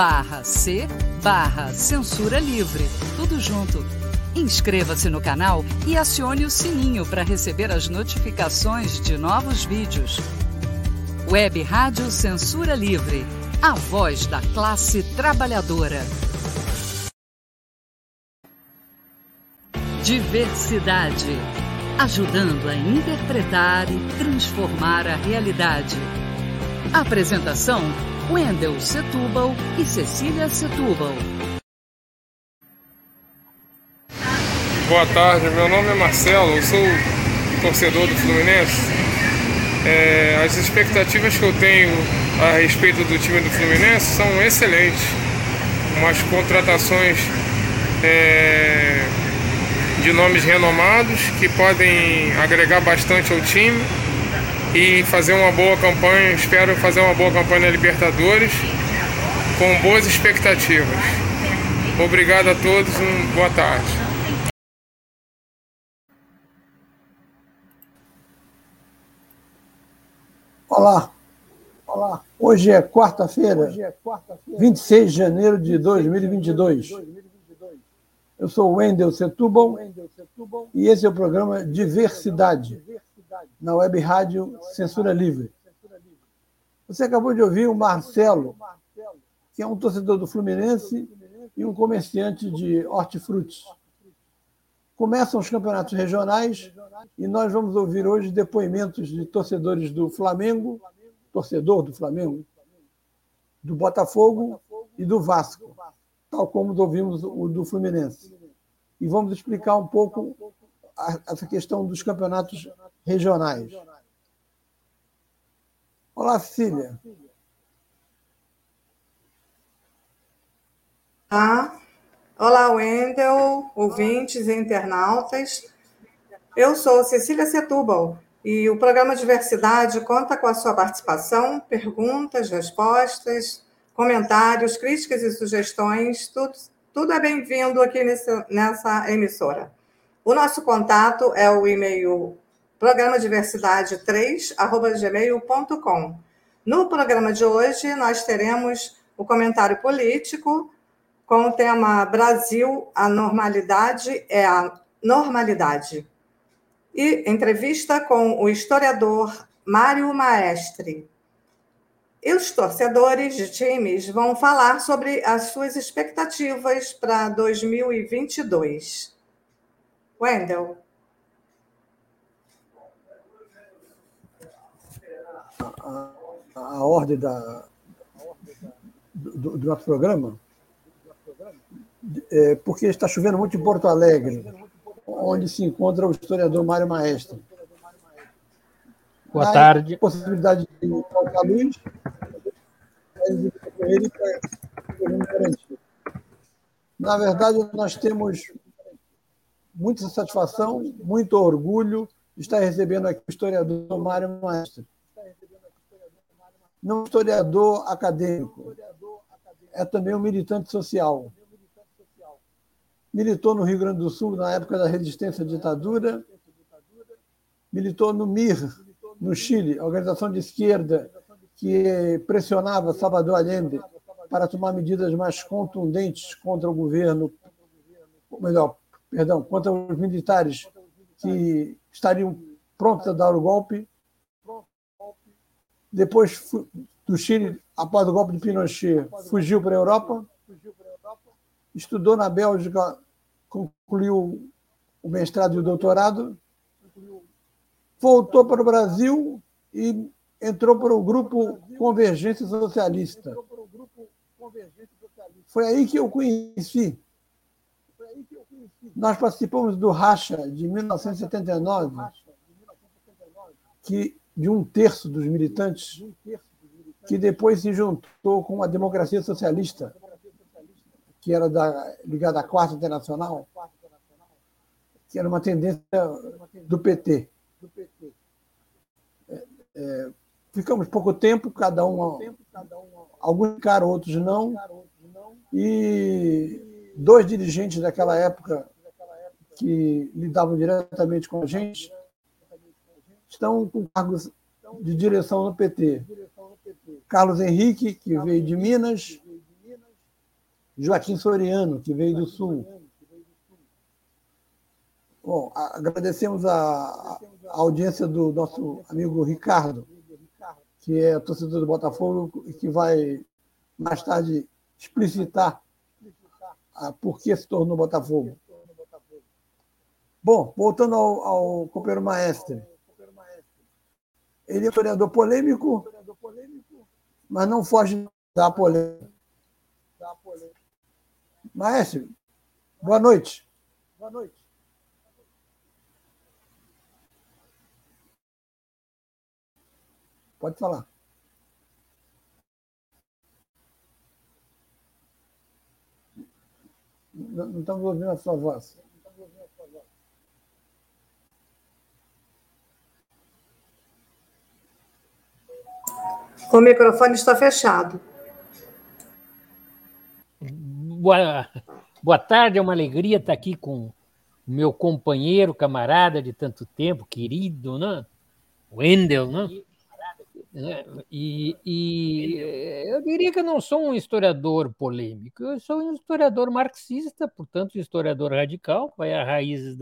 barra C barra Censura Livre. Tudo junto. Inscreva-se no canal e acione o sininho para receber as notificações de novos vídeos. Web Rádio Censura Livre. A voz da classe trabalhadora. Diversidade ajudando a interpretar e transformar a realidade. Apresentação: Wendel Setúbal e Cecília Setúbal. Boa tarde, meu nome é Marcelo, eu sou torcedor do Fluminense. É, as expectativas que eu tenho a respeito do time do Fluminense são excelentes. Umas contratações é, de nomes renomados que podem agregar bastante ao time e fazer uma boa campanha. Espero fazer uma boa campanha na Libertadores com boas expectativas. Obrigado a todos, uma boa tarde. Olá. Olá. Hoje é quarta-feira, é quarta 26 de janeiro de 2022. Eu sou Wendel Setúbal e esse é o programa Diversidade, na web rádio Censura Livre. Você acabou de ouvir o Marcelo, que é um torcedor do Fluminense e um comerciante de hortifruti. Começam os campeonatos regionais e nós vamos ouvir hoje depoimentos de torcedores do Flamengo, torcedor do Flamengo, do Botafogo e do Vasco tal como ouvimos o do Fluminense. E vamos explicar um pouco essa questão dos campeonatos regionais. Olá, Cecília. Ah, olá, Wendel, ouvintes e internautas. Eu sou Cecília Setúbal e o programa Diversidade conta com a sua participação, perguntas, respostas, comentários, críticas e sugestões, tudo, tudo é bem-vindo aqui nessa, nessa emissora. O nosso contato é o e-mail programadiversidade3@gmail.com. No programa de hoje, nós teremos o comentário político com o tema Brasil, a normalidade é a normalidade. E entrevista com o historiador Mário Maestre. E os torcedores de times vão falar sobre as suas expectativas para 2022. Wendel. A, a, a ordem da, do, do, nosso programa, é porque está chovendo muito em Porto Alegre, onde se encontra o historiador Mário Maestro. Boa tarde. Possibilidade de colocar luz, Na verdade, nós temos muita satisfação, muito orgulho estar recebendo aqui o historiador Mário Maestro. Não historiador acadêmico, é também um militante social. Militou no Rio Grande do Sul na época da resistência à ditadura, militou no MIR, no Chile, organização de esquerda que pressionava Salvador Allende para tomar medidas mais contundentes contra o governo, melhor, perdão, contra os militares que estariam prontos a dar o golpe. Depois do Chile, após o golpe de Pinochet, fugiu para a Europa, estudou na Bélgica, concluiu o mestrado e o doutorado voltou para o Brasil e entrou para o grupo Convergência Socialista. Foi aí que eu conheci. Nós participamos do Racha de 1979, que de um terço dos militantes que depois se juntou com a democracia socialista, que era da, ligada à Quarta Internacional, que era uma tendência do PT. É, é, ficamos pouco tempo, cada um, alguns ficaram, outros não, e dois dirigentes daquela época que lidavam diretamente com a gente estão com cargos de direção no PT. Carlos Henrique, que veio de Minas, Joaquim Soriano, que veio do Sul. Bom, agradecemos a, audiência do nosso amigo Ricardo, que é torcedor do Botafogo e que vai mais tarde explicitar a, por que se tornou Botafogo. Bom, voltando ao, ao companheiro Maestre. Ele é um historiador polêmico, mas não foge da polêmica. Maestro, boa noite. Boa noite. Pode falar. Não estamos ouvindo a sua voz. O microfone está fechado. Boa, boa tarde, é uma alegria estar aqui com o meu companheiro, camarada de tanto tempo, querido, né? Wendel, né? E, e, eu diria que eu não sou um historiador polêmico, eu sou um historiador marxista, portanto, historiador radical, vai às raízes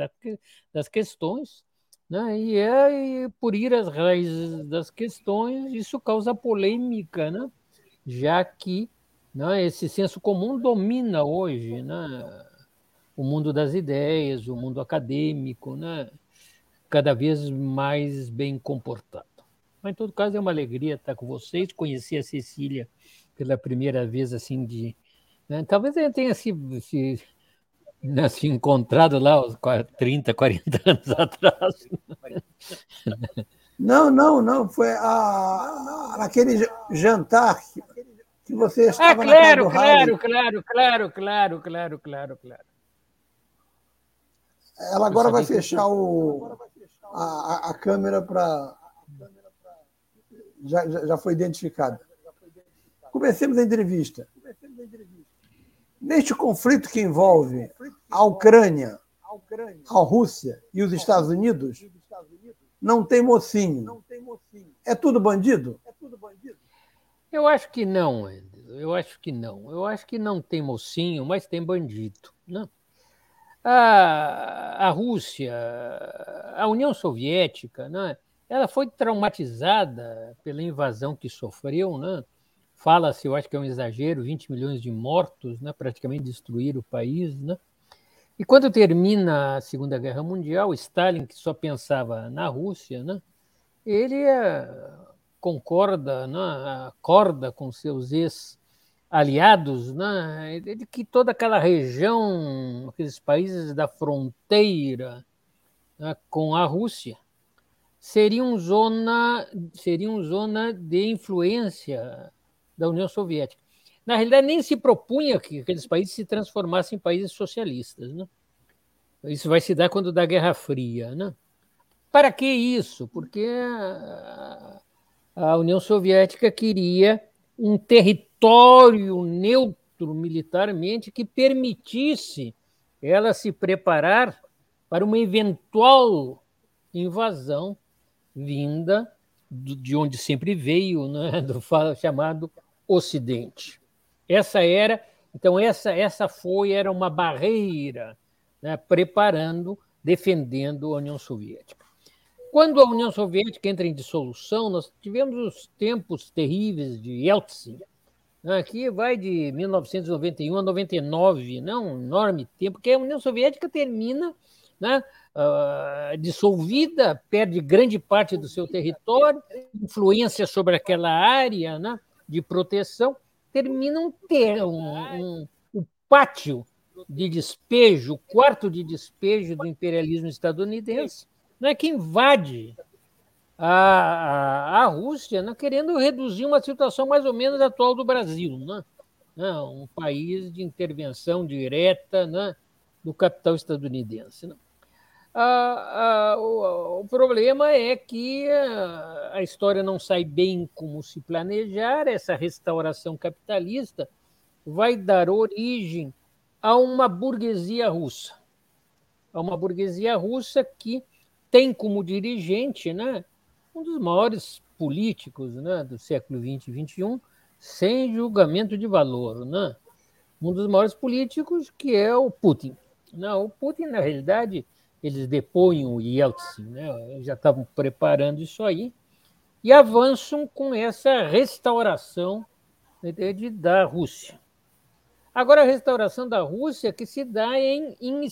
das questões, né? E, é, e por ir às raízes das questões, isso causa polêmica, né? já que né, esse senso comum domina hoje né, o mundo das ideias, o mundo acadêmico, né, cada vez mais bem comportado. Mas, em todo caso, é uma alegria estar com vocês, conhecer a Cecília pela primeira vez, assim, de... Né, talvez eu tenha se, se né, se encontrado lá uns 30, 40 anos atrás. Não, não, não. Foi a, aquele jantar que você ah, estava ah, claro, claro, claro, claro, claro, claro, claro, claro. Ela agora vai fechar o, a, a câmera para. Já, já foi identificada. Comecemos a entrevista. Neste conflito que envolve a Ucrânia, a Rússia e os Estados Unidos, não tem mocinho. É tudo bandido? Eu acho que não, eu acho que não. Eu acho que não tem mocinho, mas tem bandido. Não. Né? A, a Rússia, a União Soviética, né, ela foi traumatizada pela invasão que sofreu, né? Fala-se, eu acho que é um exagero, 20 milhões de mortos, né? praticamente destruir o país. Né? E quando termina a Segunda Guerra Mundial, Stalin, que só pensava na Rússia, né? ele é, concorda, né? acorda com seus ex-aliados né? de que toda aquela região, aqueles países da fronteira né? com a Rússia, seriam zona, seriam zona de influência da União Soviética. Na realidade, nem se propunha que aqueles países se transformassem em países socialistas. Né? Isso vai se dar quando da Guerra Fria. Né? Para que isso? Porque a União Soviética queria um território neutro militarmente que permitisse ela se preparar para uma eventual invasão vinda de onde sempre veio, né, do chamado Ocidente. Essa era, então essa essa foi era uma barreira, né, preparando, defendendo a União Soviética. Quando a União Soviética entra em dissolução, nós tivemos os tempos terríveis de Yeltsin, né, que vai de 1991 a 99, não né, um enorme tempo, que a União Soviética termina né? Uh, dissolvida, perde grande parte do seu território, influência sobre aquela área né, de proteção, termina um, ter, um, um, um pátio de despejo, o quarto de despejo do imperialismo estadunidense, né, que invade a, a, a Rússia, né, querendo reduzir uma situação mais ou menos atual do Brasil, né, né um país de intervenção direta né, do capital estadunidense. Né. Ah, ah, o, problema é que a, a história não sai bem como se planejar, essa restauração capitalista vai dar origem a uma burguesia russa. A uma burguesia russa que tem como dirigente né, um dos maiores políticos né, do século XX e XXI, sem julgamento de valor. Né? Um dos maiores políticos que é o Putin. Não, o Putin, na realidade, eles depõem o Yeltsin, né? já estavam preparando isso aí, e avançam com essa restauração né, da Rússia. Agora, a restauração da Rússia que se dá em, em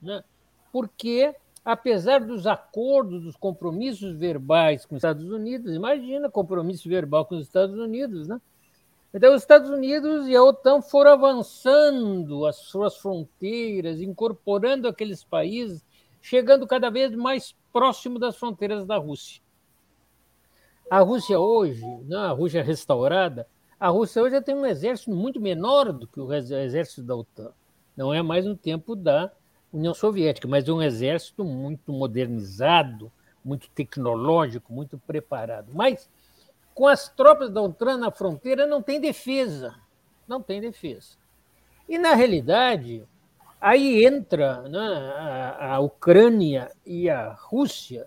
né? porque, apesar dos acordos, dos compromissos verbais com os Estados Unidos, imagina compromisso verbal com os Estados Unidos, né? Então, os Estados Unidos e a OTAN foram avançando as suas fronteiras, incorporando aqueles países, chegando cada vez mais próximo das fronteiras da Rússia. A Rússia hoje, né, a Rússia restaurada, a Rússia hoje tem um exército muito menor do que o exército da OTAN. Não é mais no tempo da União Soviética, mas é um exército muito modernizado, muito tecnológico, muito preparado. Mas com as tropas da OTAN na fronteira não tem defesa. Não tem defesa. E, na realidade, aí entra né, a, a, Ucrânia e a Rússia,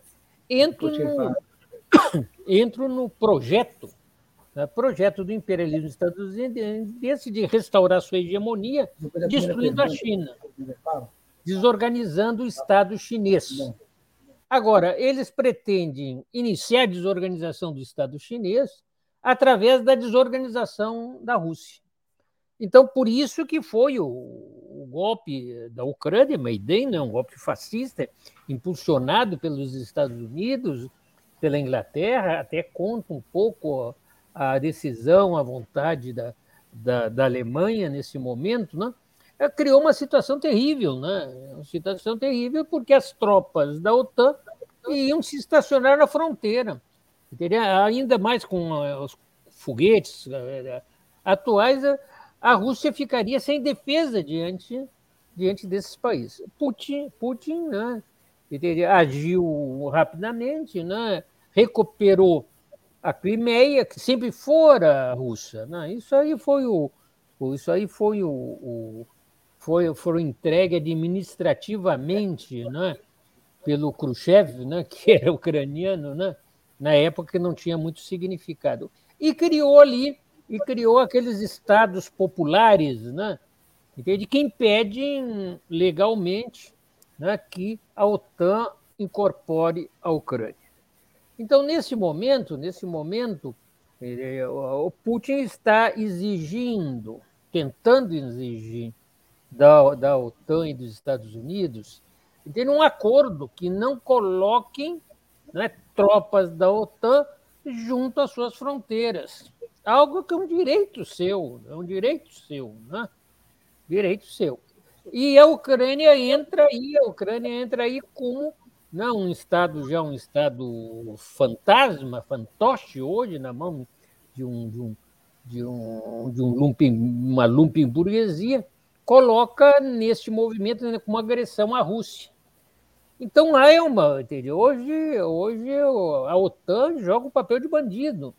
entram no, entram no projeto né, projeto do imperialismo estadunidense de restaurar sua hegemonia, destruindo a China, desorganizando o Estado chinês. Agora, eles pretendem iniciar a desorganização do Estado chinês através da desorganização da Rússia. Então, por isso que foi o, o golpe da Ucrânia, Maidan, né, um golpe fascista, impulsionado pelos Estados Unidos, pela Inglaterra, até conta um pouco a decisão, a vontade da, da, da Alemanha nesse momento, né? É, criou uma situação terrível, né? Uma situação terrível porque as tropas da OTAN iam se estacionar na fronteira. Ainda mais com eh, os foguetes eh, eh, atuais, a Rússia ficaria sem defesa diante, diante desses países. Putin, Putin né? agiu rapidamente, né? recuperou a Crimeia, que sempre fora russa. Né? Isso aí foi o, isso aí foi o, o foi, foram entregue administrativamente né, pelo Khrushchev, né, que era ucraniano, né, na época que não tinha muito significado. E criou ali, e criou aqueles estados populares, né, entende? que impedem legalmente né, que a OTAN incorpore a Ucrânia. Então, nesse momento, nesse momento, eh, o Putin está exigindo, tentando exigir da, da OTAN e dos Estados Unidos, ter um acordo que não coloquem né, tropas da OTAN junto às suas fronteiras. Algo que é um direito seu, é um direito seu, né? Direito seu. E a Ucrânia entra aí, a Ucrânia entra aí como não um Estado já um Estado fantasma, fantoche hoje na mão de um de um de um, de um lumping, uma lumping burguesia, coloca neste movimento né, como agressão à Rússia. Então lá é uma, entendeu? Hoje, hoje a OTAN joga o papel de bandido,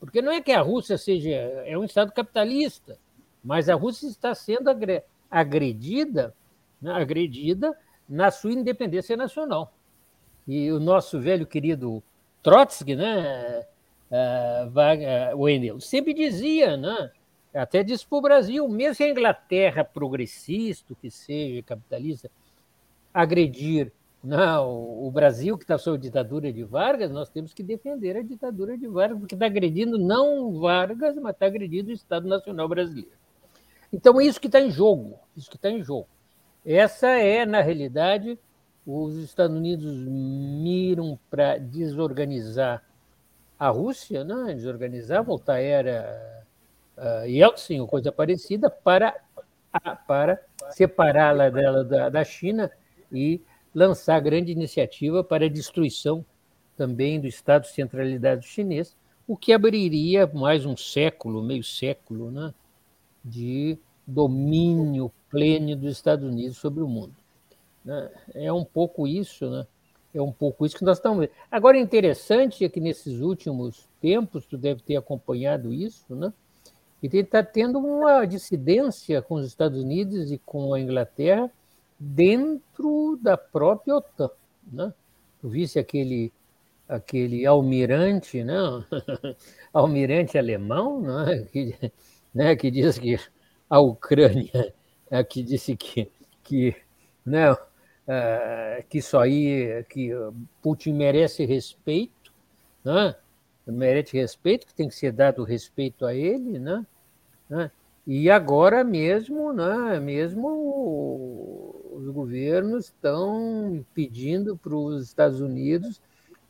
porque não é que a Rússia seja é um Estado capitalista, mas a Rússia está sendo agredida, né, agredida na sua independência nacional. E o nosso velho querido Trotsky, né, uh, uh, Wendel, sempre dizia, né, até disse para o Brasil, mesmo que a Inglaterra progressista, que seja capitalista, agredir não, o Brasil, que está sob a ditadura de Vargas, nós temos que defender a ditadura de Vargas, porque está agredindo não Vargas, mas está agredindo o Estado Nacional Brasileiro. Então, é isso que está em jogo, isso que está em jogo. Essa é, na realidade, os Estados Unidos miram para desorganizar a Rússia, né? desorganizar, voltar à era uh, Yeltsin ou coisa parecida, para, para separá-la dela da, da China e lançar grande iniciativa para a destruição também do Estado centralidade chinês, o que abriria mais um século, meio século, né, de domínio pleno dos Estados Unidos sobre o mundo. Né? É um pouco isso, né? É um pouco isso que nós estamos vendo. Agora, interessante é que nesses últimos tempos, tu deve ter acompanhado isso, né? E está tendo uma dissidência com os Estados Unidos e com a Inglaterra dentro da própria OTAN, né? Tu visse aquele aquele almirante, né? almirante alemão, né? Que, né? que diz que a Ucrânia, né? que disse que, que, né? Uh, que isso aí, que Putin merece respeito, né? merece respeito, que tem que ser dado respeito a ele, né? Né? E agora mesmo, né, mesmo os governos estão pedindo para os Estados Unidos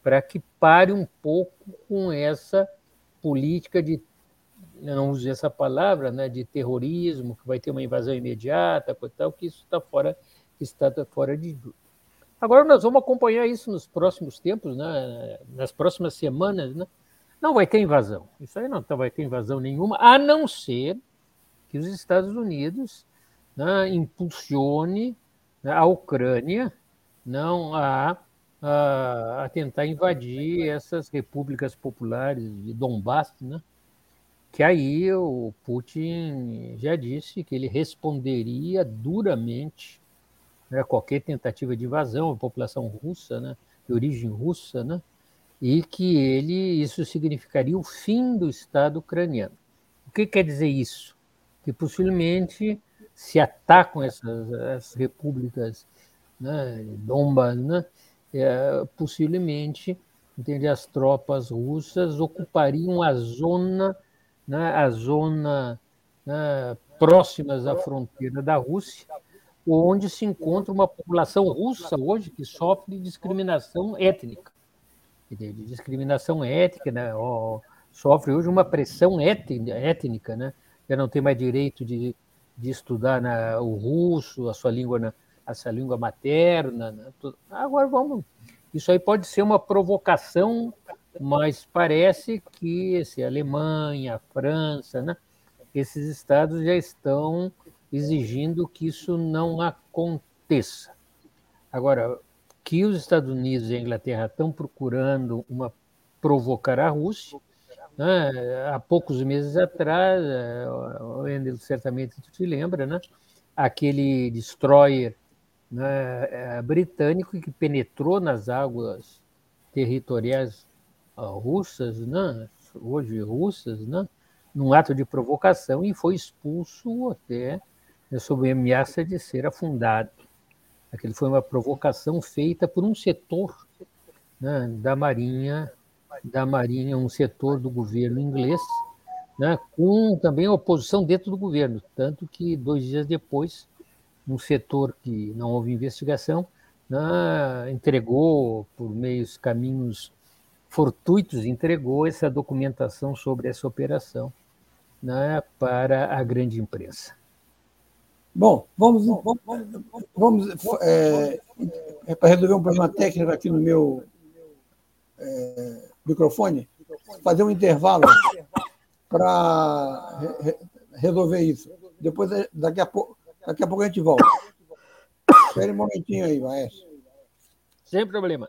para que pare um pouco com essa política de não uso essa palavra, né, de terrorismo, que vai ter uma invasão imediata, tal, que isso está fora, está fora de. Agora nós vamos acompanhar isso nos próximos tempos, né, nas próximas semanas, né? Não vai ter invasão. Isso aí não vai ter invasão nenhuma, a não ser que os Estados Unidos né, impulsione né, a Ucrânia não a a, a tentar invadir essas repúblicas populares de Donbass, né? que aí o Putin já disse que ele responderia duramente a né, qualquer tentativa de invasão à população russa, né, de origem russa, né, e que ele isso significaria o fim do Estado ucraniano. O que quer dizer isso? Que possivelmente se atacam essas, repúblicas né, Donbass, né, é, possivelmente entende, as tropas russas ocupariam a zona, né, a zona né, próximas à fronteira da Rússia, onde se encontra uma população russa hoje que sofre discriminação étnica. Entende? Discriminação étnica, né, sofre hoje uma pressão étnica, né? Já não tem mais direito de, de estudar na, o russo, a sua língua na, essa língua materna. Né? Agora vamos. Isso aí pode ser uma provocação, mas parece que esse, a Alemanha, a França, né? esses estados já estão exigindo que isso não aconteça. Agora, que os Estados Unidos e a Inglaterra estão procurando uma provocar a Rússia, né? há poucos meses atrás, eh, o Endel certamente se lembra, né? aquele destroyer né, é, britânico que penetrou nas águas territoriais uh, russas, né, hoje russas, né, num ato de provocação e foi expulso até né, sob ameaça de ser afundado. Aquilo foi uma provocação feita por um setor né, da Marinha, da Marinha, um setor do governo inglês, né, com também oposição dentro do governo, tanto que dois dias depois um setor que não houve investigação, né, entregou, por meios caminhos fortuitos, entregou essa documentação sobre essa operação né, para a grande imprensa. Bom, vamos, vamos, vamos é, é para resolver um problema técnico aqui no meu é, microfone, fazer um intervalo para re, resolver isso. Depois, daqui a pouco, Daqui a pouco a gente volta. Espere um momentinho aí, maestro. Sem problema.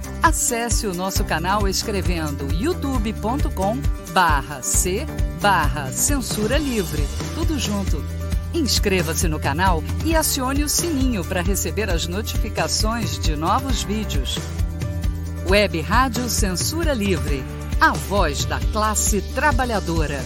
Acesse o nosso canal escrevendo youtube.com barra C barra Censura Livre. Tudo junto. Inscreva-se no canal e acione o sininho para receber as notificações de novos vídeos. Web Rádio Censura Livre. A voz da classe trabalhadora.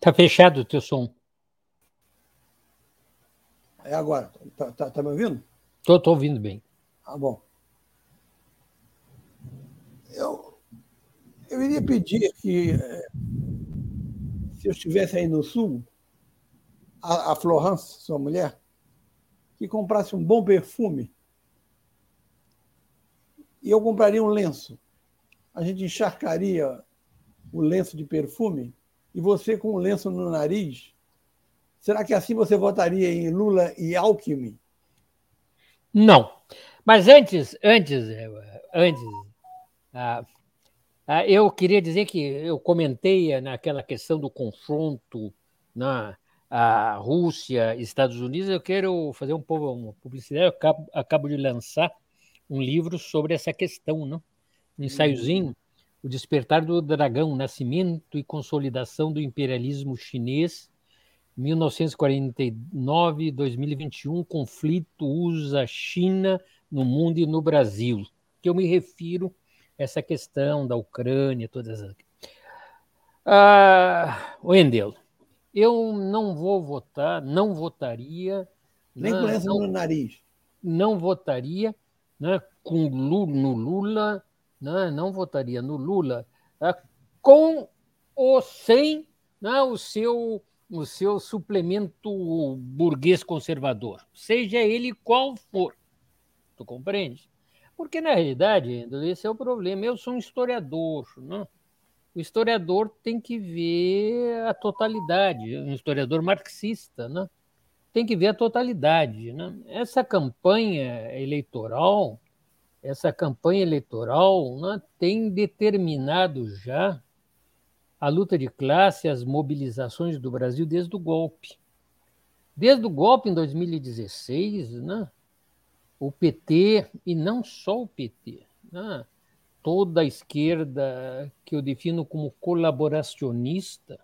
Tá fechado o teu som. É agora. Tá, tá, tá me ouvindo? Tô, tô ouvindo bem. Ah, bom. Eu, eu iria pedir que, eh, se eu estivesse aí no sul, a, a Florence, sua mulher, que comprasse um bom perfume. E eu compraria um lenço. A gente encharcaria o lenço de perfume e você com um lenço no nariz, será que assim você votaria em Lula e Alckmin? Não. Mas antes, antes, antes, ah, ah, eu queria dizer que eu comentei naquela questão do confronto na a Rússia, Estados Unidos. Eu quero fazer um pouco uma publicidade. Eu acabo, acabo de lançar um livro sobre essa questão, não? Um ensaiozinho o Despertar do Dragão, Nascimento e Consolidação do Imperialismo Chinês, 1949-2021, conflito USA-China no mundo e no Brasil. Que eu me refiro a essa questão da Ucrânia, todas as. Ah, Wendel, eu não vou votar, não votaria. Nem com essa no nariz. Não votaria né, com Lula, no Lula né, não votaria no Lula né, com ou sem né, o, seu, o seu suplemento burguês conservador, seja ele qual for. Tu compreende? Porque, na realidade, esse é o problema. Eu sou um historiador. Né? O historiador tem que ver a totalidade, um historiador marxista, né? tem que ver a totalidade. Né? Essa campanha eleitoral essa campanha eleitoral né, tem determinado já a luta de classe, as mobilizações do Brasil desde o golpe. Desde o golpe em 2016, né, o PT, e não só o PT, né, toda a esquerda, que eu defino como colaboracionista,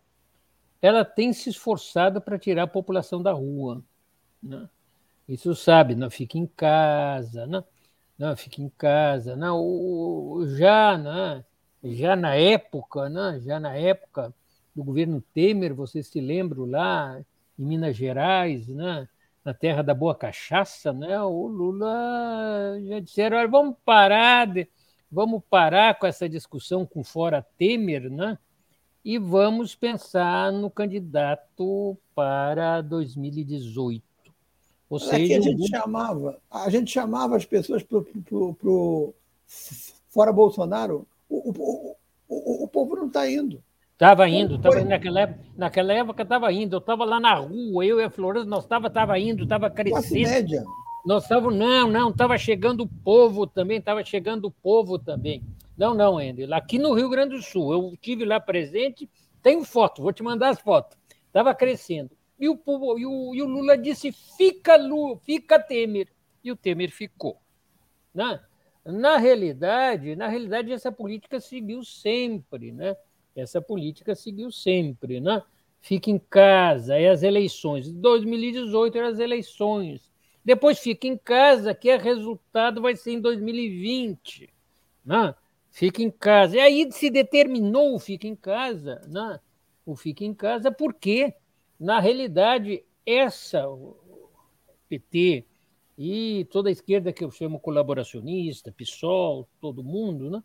ela tem se esforçado para tirar a população da rua. Né? Isso sabe, não fica em casa, né? Fica em casa, não, já, né? já na época, né, já na época do governo Temer, vocês se lembram lá em Minas Gerais, né, na terra da boa cachaça, né, o Lula já disseram, olha, vamos parar, de, vamos parar com essa discussão com fora Temer, né, e vamos pensar no candidato para 2018. Ou seja, Aqui a gente chamava, a gente chamava as pessoas para o fora Bolsonaro. O, o, o, o povo não está indo. Estava indo, tava, naquela época, naquela época estava indo. Eu estava lá na rua, eu e a Floresta, nós estava tava indo, estava crescendo. média. Nós estávamos, não, não, estava chegando o povo também, estava chegando o povo também. Não, não, Ender. Aqui no Rio Grande do Sul, eu tive lá presente, tenho foto, vou te mandar as fotos. Estava crescendo. E o, povo, e o, e o Lula disse: fica Lula, fica Temer. E o Temer ficou. Né? Na realidade, na realidade, essa política seguiu sempre, né? Essa política seguiu sempre, né? Fica em casa, é as eleições. 2018 eram as eleições. Depois fica em casa, que é resultado vai ser em 2020, né? Fica em casa. E aí se determinou o fica em casa, né? O fica em casa porque, na realidade, essa PT, e toda a esquerda que eu chamo colaboracionista, PSOL, todo mundo, né?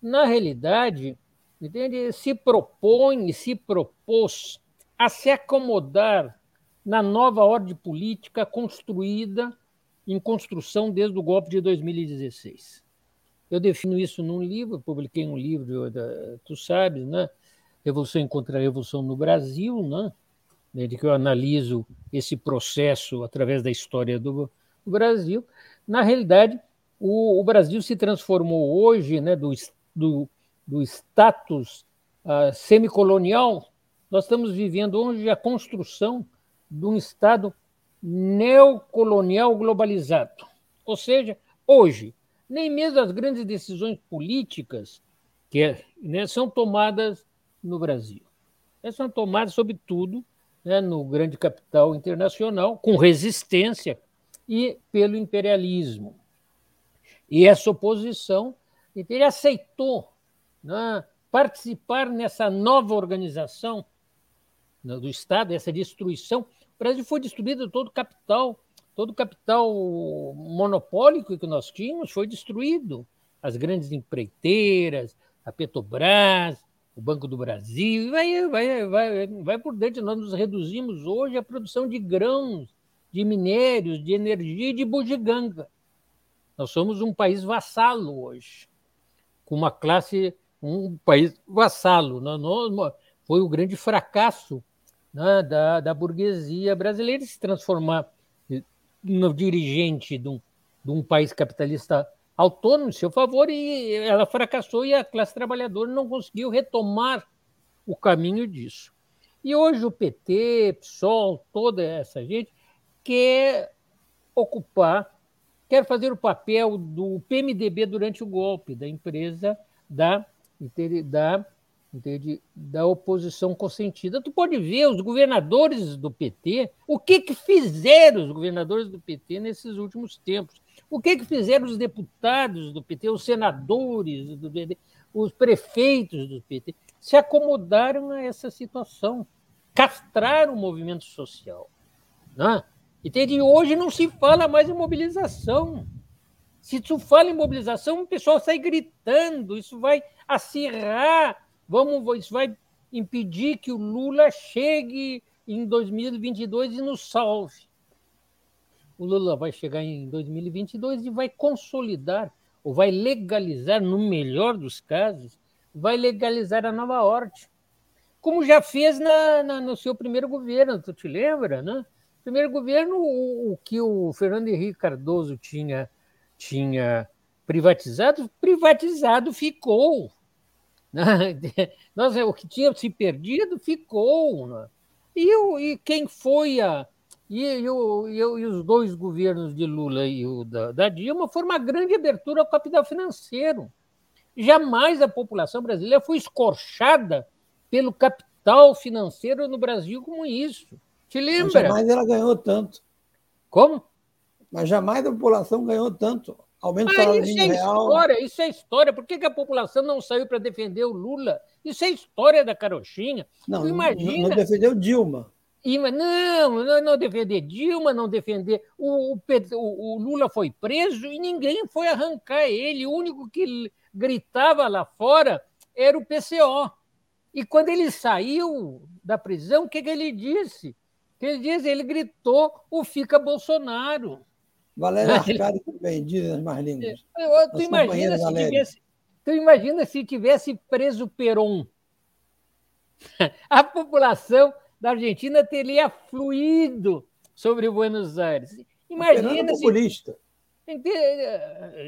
na realidade, entende? se propõe, se propôs a se acomodar na nova ordem política construída em construção desde o golpe de 2016. Eu defino isso num livro, publiquei um livro, tu sabes, né? Revolução contra a Revolução no Brasil, né? De que eu analiso esse processo através da história do, o Brasil. Na realidade, o, o Brasil se transformou hoje né, do, do, do status uh, semicolonial, nós estamos vivendo hoje a construção de um Estado neocolonial globalizado. Ou seja, hoje, nem mesmo as grandes decisões políticas que né, são tomadas no Brasil. Elas são tomadas, sobretudo, né, no grande capital internacional, com resistência, e pelo imperialismo. E essa oposição, ele aceitou né, participar nessa nova organização né, do Estado, essa destruição. O Brasil foi destruído todo o capital, todo o capital monopólico que nós tínhamos foi destruído. As grandes empreiteiras, a Petrobras, o Banco do Brasil, vai, vai, vai, vai por dentro. Nós nos reduzimos hoje à produção de grãos, de minérios, de energia e de bugiganga. Nós somos um país vassalo hoje, com uma classe, um país vassalo. Né? Foi o grande fracasso né, da, da burguesia brasileira se transformar no dirigente de um, de um país capitalista autônomo em seu favor e ela fracassou e a classe trabalhadora não conseguiu retomar o caminho disso. E hoje o PT, PSOL, toda essa gente quer ocupar, quer fazer o papel do PMDB durante o golpe, da empresa da, da, da oposição consentida. Tu pode ver os governadores do PT, o que, que fizeram os governadores do PT nesses últimos tempos. O que, que fizeram os deputados do PT, os senadores do PT, os prefeitos do PT? Se acomodaram a essa situação, castraram o movimento social. Não é? Entende? Hoje não se fala mais em mobilização. Se tu fala em mobilização, o pessoal sai gritando, isso vai acirrar, vamos, isso vai impedir que o Lula chegue em 2022 e nos salve. O Lula vai chegar em 2022 e vai consolidar, ou vai legalizar, no melhor dos casos, vai legalizar a nova ordem. Como já fez na, na no seu primeiro governo, tu te lembra, né? primeiro governo, o, o que o Fernando Henrique Cardoso tinha, tinha privatizado, privatizado ficou. Né? Nossa, o que tinha se perdido ficou. Né? E, e quem foi a. E, e, o, e, os dois governos de Lula e o da, da Dilma foram uma grande abertura ao capital financeiro. Jamais a população brasileira foi escorchada pelo capital financeiro no Brasil como isso. Te lembra? Mas jamais ela ganhou tanto. Como? Mas jamais a população ganhou tanto. Aumento ah, isso é real. história, isso é história. Por que, que a população não saiu para defender o Lula? Isso é história da carochinha. Não, imagina... não, não defendeu Dilma. Não, não, não defender Dilma, não defender. O, o, o, Lula foi preso e ninguém foi arrancar ele. O único que gritava lá fora era o PCO. E quando ele saiu da prisão, o que, que ele disse? Ele disse, ele gritou o fica Bolsonaro. Valéria Arcari também, diz as mais línguas. Tu imagina, se tivesse, tu imagina se tivesse preso Peron. A população da Argentina teria fluído sobre Buenos Aires. Imagina se. populista.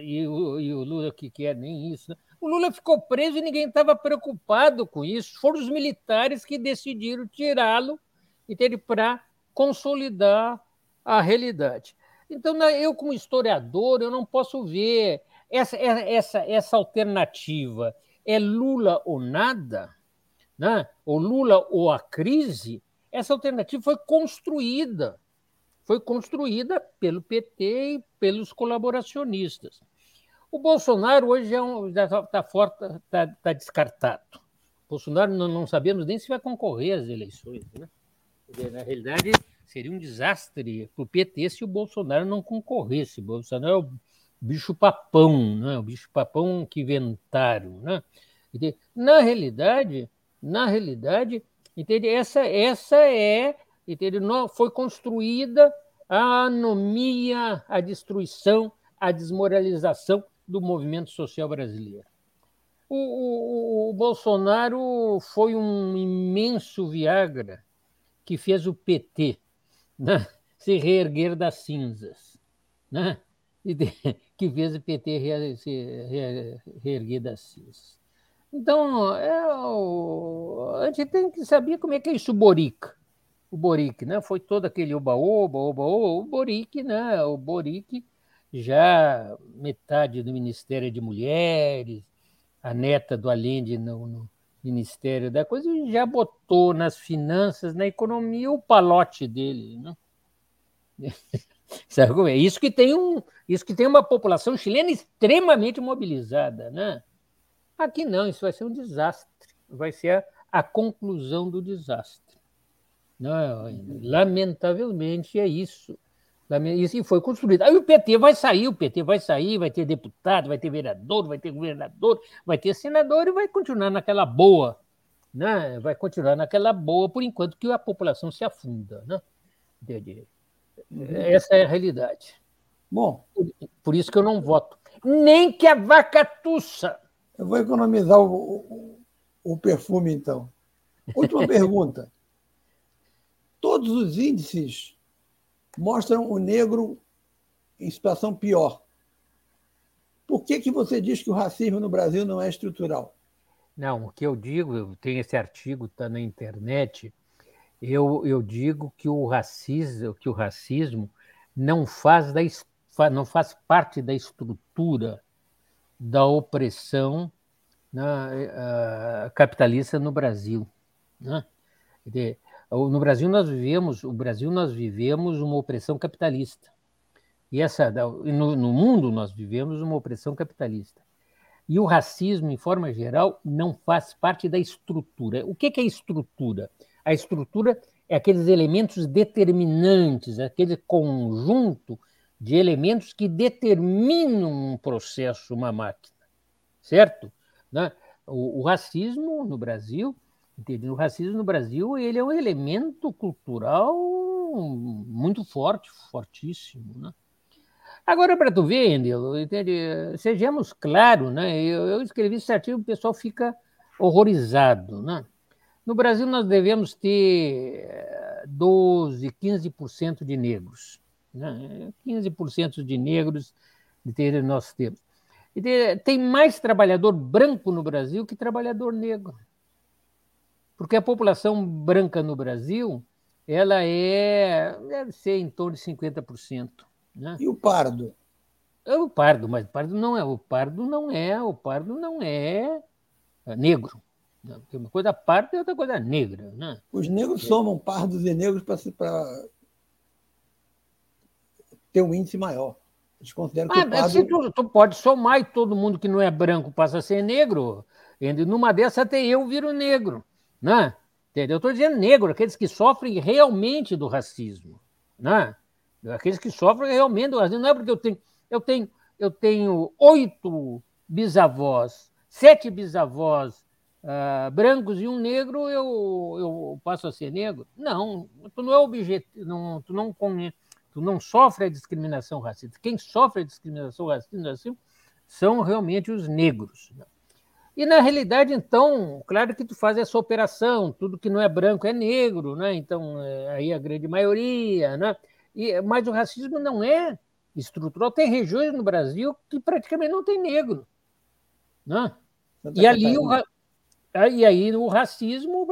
E o, e o Lula que quer nem isso. Né? O Lula ficou preso e ninguém estava preocupado com isso. Foram os militares que decidiram tirá-lo para consolidar a realidade. Então, eu, como historiador, eu não posso ver essa, essa, essa alternativa. É Lula ou nada? Né? ou Lula ou a crise, essa alternativa foi construída. Foi construída pelo PT e pelos colaboracionistas. O Bolsonaro hoje já está um, tá, tá descartado. O Bolsonaro não, não, sabemos nem se vai concorrer às eleições. Né? Na realidade, seria um desastre para o PT se o Bolsonaro não concorresse. O Bolsonaro é o bicho-papão, né? o bicho-papão que inventaram. Né? Na realidade, na realidade, entende? Essa, essa é, entende? foi construída a anomia, a destruição, a desmoralização do movimento social brasileiro. O, o, o, Bolsonaro foi um imenso Viagra que fez o PT né, se reerguer das cinzas, né, que fez o PT se reerguer das cinzas. Então, é o... a gente tem que saber como é que é isso, Boric. O Boric, né? Foi todo aquele oba-oba, oba-oba, o Boric, né? O Boric já metade do Ministério de Mulheres, a neta do Allende no, no Ministério da Coisa, já botou nas finanças, na economia, o palote dele, né? Sabe como é? Isso que tem um, isso que tem uma população chilena extremamente mobilizada, né? Aqui não, isso vai ser um desastre, vai ser a, a conclusão do desastre. Não, lamentavelmente é isso. Isso foi construído. Aí o PT vai sair, o PT vai sair, vai ter deputado, vai ter vereador, vai ter governador, vai ter senador e vai continuar naquela boa. Né? Vai continuar naquela boa por enquanto que a população se afunda. Né? Essa é a realidade. Bom, por, por isso que eu não voto. Nem que a vaca tussa eu vou economizar o, o, o perfume, então. Última pergunta. Todos os índices mostram o negro em situação pior. Por que, que você diz que o racismo no Brasil não é estrutural? Não, o que eu digo, eu tenho esse artigo, está na internet, eu, eu digo que o racismo, que o racismo não faz, da, não faz parte da estrutura da opressão né, uh, capitalista no Brasil. Né? No Brasil nós vivemos, o Brasil nós vivemos uma opressão capitalista. E essa, no, no mundo nós vivemos uma opressão capitalista. E o racismo, em forma geral, não faz parte da estrutura. O que é estrutura? A estrutura é aqueles elementos determinantes, aquele conjunto de elementos que determinam um processo, uma máquina, certo? Né? O, o, racismo no Brasil, entendeu? o racismo no Brasil ele é um elemento cultural muito forte, fortíssimo. Né? Agora, para tu ver, Endel, sejamos claros, né? eu, eu escrevi esse artigo, o pessoal fica horrorizado. Né? No Brasil, nós devemos ter 12, 15% de negros né? 15% de negros de ter temos. E tem mais trabalhador branco no Brasil que trabalhador negro. Porque a população branca no Brasil, ela é, deve ser em torno de 50%. Né? E o pardo? É o pardo, mas o pardo não é, o pardo não é, o pardo não é, é negro. Uma coisa parda e outra coisa negra. Né? Os negros somam pardos e negros para ter um índice maior. Eles consideram que ah, o quadro... tu, tu pode somar e todo mundo que não é branco passa a ser negro, e numa dessas até eu viro negro. Né? Entendeu? Eu estou dizendo negro, aqueles que sofrem realmente do racismo. Né? Aqueles que sofrem realmente do racismo. Não é porque eu tenho, eu tenho, eu tenho oito bisavós, sete bisavós uh, brancos e um negro, eu, eu passo a ser negro? Não, tu não é objetivo, não, tu não tu não sofre a discriminação racista. Quem sofre a discriminação racista são realmente os negros. E na realidade, então, claro que tu faz essa operação, tudo que não é branco é negro, né? Então, é, aí a grande maioria, né? E, mas o racismo não é estrutural. Tem regiões no Brasil que praticamente não tem negro, né? E ali o, e aí o racismo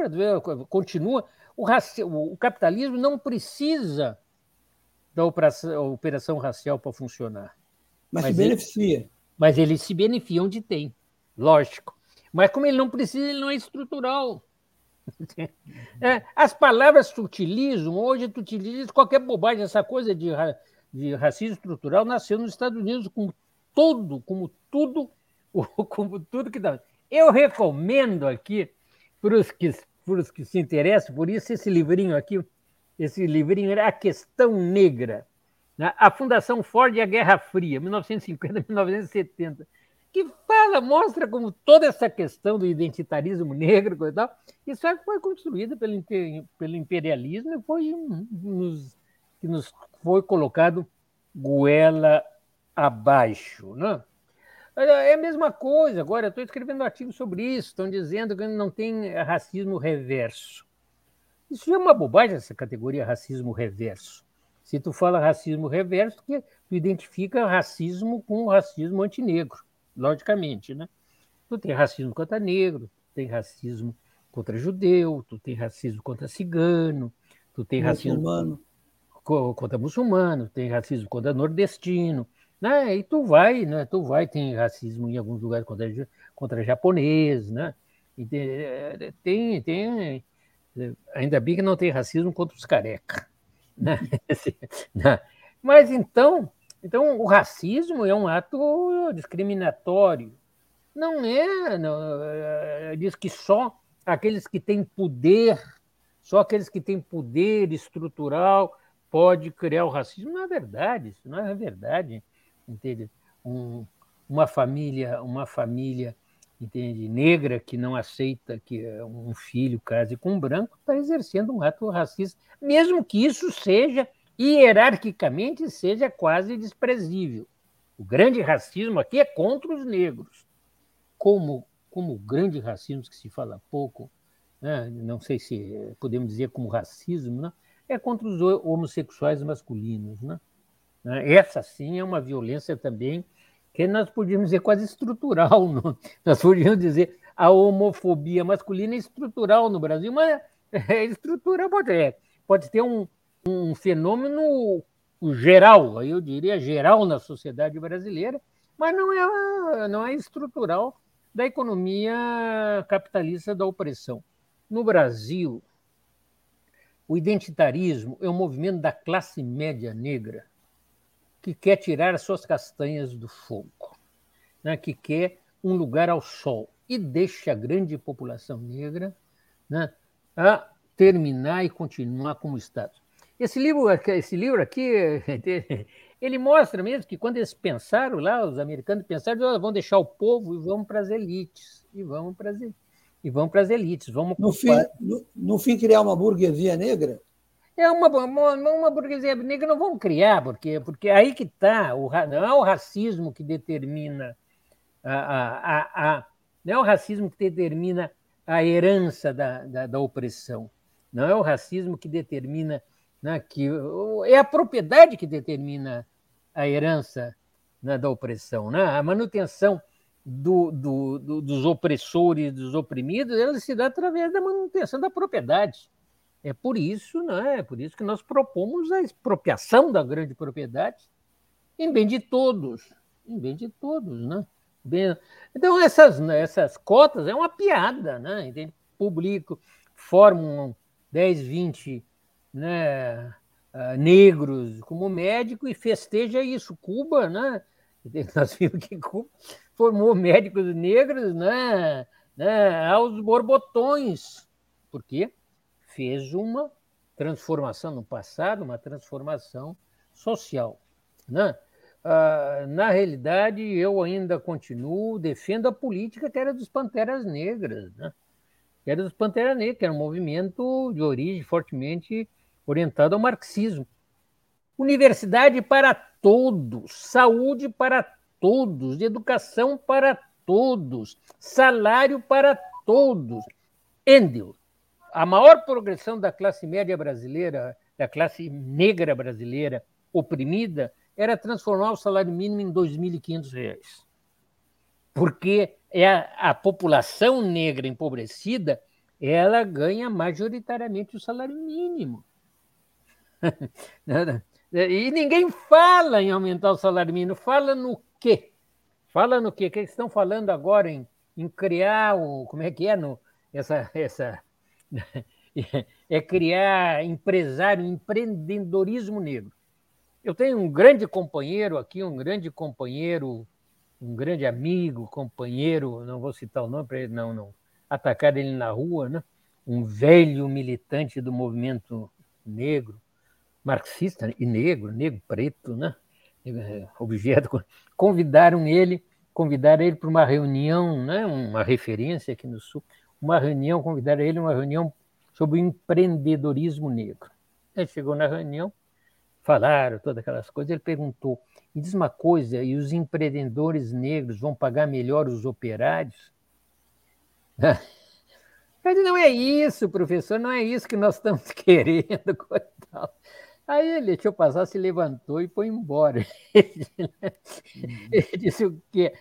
continua. O, raci, o capitalismo não precisa da operação, operação racial para funcionar. Mas, mas se beneficia. Ele, mas ele se beneficia onde tem lógico. Mas como ele não precisa, ele não é estrutural. É, as palavras que utilizam, hoje tu utilizas qualquer bobagem, essa coisa de, de racismo estrutural nasceu nos Estados Unidos com tudo, como tudo, como tudo que dá. Eu recomendo aqui, para os que, para os que se interessam por isso, esse livrinho aqui, esse livrinho é A Questão Negra, né? a Fundação Ford e a Guerra Fria, 1950-1970 que fala, mostra como toda essa questão do identitarismo negro e tal, isso foi construída pelo, pelo imperialismo e foi nos, que nos foi colocado goela abaixo. Né? É a mesma coisa, agora estou escrevendo um artigo sobre isso, estão dizendo que não tem racismo reverso. Isso é uma bobagem, essa categoria racismo reverso. Se tu fala racismo reverso, tu identifica racismo com racismo antinegro logicamente, né? Tu tem racismo contra negro, tu tem racismo contra judeu, tu tem racismo contra cigano, tu tem muçulmano. racismo contra muçulmano, tem racismo contra nordestino, né? E tu vai, né? Tu vai tem racismo em alguns lugares contra contra japonês, né? E tem tem ainda bem que não tem racismo contra os careca, né? né? Mas então então, o racismo é um ato discriminatório. Não é, não, é, diz que só aqueles que têm poder, só aqueles que têm poder estrutural pode criar o racismo. Não é verdade, isso não é verdade. Entende? Um, uma família, uma família entende, negra que não aceita que um filho case com um branco está exercendo um ato racista, mesmo que isso seja hierarquicamente seja quase desprezível. O grande racismo aqui é contra os negros. Como, como o grande racismo que se fala pouco, né? não sei se podemos dizer como racismo, né? é contra os homossexuais masculinos. Né? Essa sim é uma violência também que nós podíamos dizer quase estrutural. Não? Nós podíamos dizer a homofobia masculina é estrutural no Brasil, mas é estrutural pode, é, pode ter um, um fenômeno geral, eu diria geral na sociedade brasileira, mas não é, não é estrutural da economia capitalista da opressão. No Brasil, o identitarismo é um movimento da classe média negra que quer tirar as suas castanhas do fogo, né? que quer um lugar ao sol e deixa a grande população negra né? a terminar e continuar como Estado. Esse livro, esse livro aqui, ele mostra mesmo que quando eles pensaram lá, os americanos pensaram, oh, vão deixar o povo e vamos para as elites, e vamos para as e vamos para as elites, vamos no fim, no, no, fim criar uma burguesia negra. É uma, uma, uma burguesia negra não vão criar, porque porque aí que está, não é o racismo que determina a, a, a, a, não é o racismo que determina a herança da, da, da opressão, não é o racismo que determina né, que é a propriedade que determina a herança né, da opressão, né? a manutenção do, do, do, dos opressores, dos oprimidos, ela se dá através da manutenção da propriedade. É por isso, né, é por isso que nós propomos a expropriação da grande propriedade em bem de todos, em bem de todos, né? Bem, então essas, essas cotas é uma piada, né? Entende? Público formam 10, 20 né, uh, negros como médico e festeja isso. Cuba, né? Nós vimos que Cuba formou médicos negros né? Né? aos borbotões. Por quê? Fez uma transformação no passado, uma transformação social. Né? Ah, na realidade, eu ainda continuo, defendo a política que era dos Panteras Negras, né? que era dos Panteras Negras, que era um movimento de origem fortemente orientado ao marxismo. Universidade para todos, saúde para todos, educação para todos, salário para todos. Endel, a maior progressão da classe média brasileira, da classe negra brasileira oprimida, era transformar o salário mínimo em R$ 2.500. Porque é a, a população negra empobrecida ela ganha majoritariamente o salário mínimo. e ninguém fala em aumentar o salário mínimo. Fala no quê? Fala no quê? O que estão falando agora em, em criar o. Como é que é? No, essa, essa, é criar empresário, empreendedorismo negro. Eu tenho um grande companheiro aqui, um grande companheiro, um grande amigo, companheiro, não vou citar o nome para ele não, não atacar ele na rua, né? um velho militante do movimento negro, marxista e negro, negro preto, né? objeto, convidaram ele, convidaram ele para uma reunião, né? uma referência aqui no Sul, uma reunião, convidaram ele uma reunião sobre o empreendedorismo negro. Ele chegou na reunião, falaram todas aquelas coisas. Ele perguntou: me diz uma coisa, e os empreendedores negros vão pagar melhor os operários? Disse, não é isso, professor, não é isso que nós estamos querendo. Coitado. Aí ele deixou passar, se levantou e foi embora. Ele disse o quê?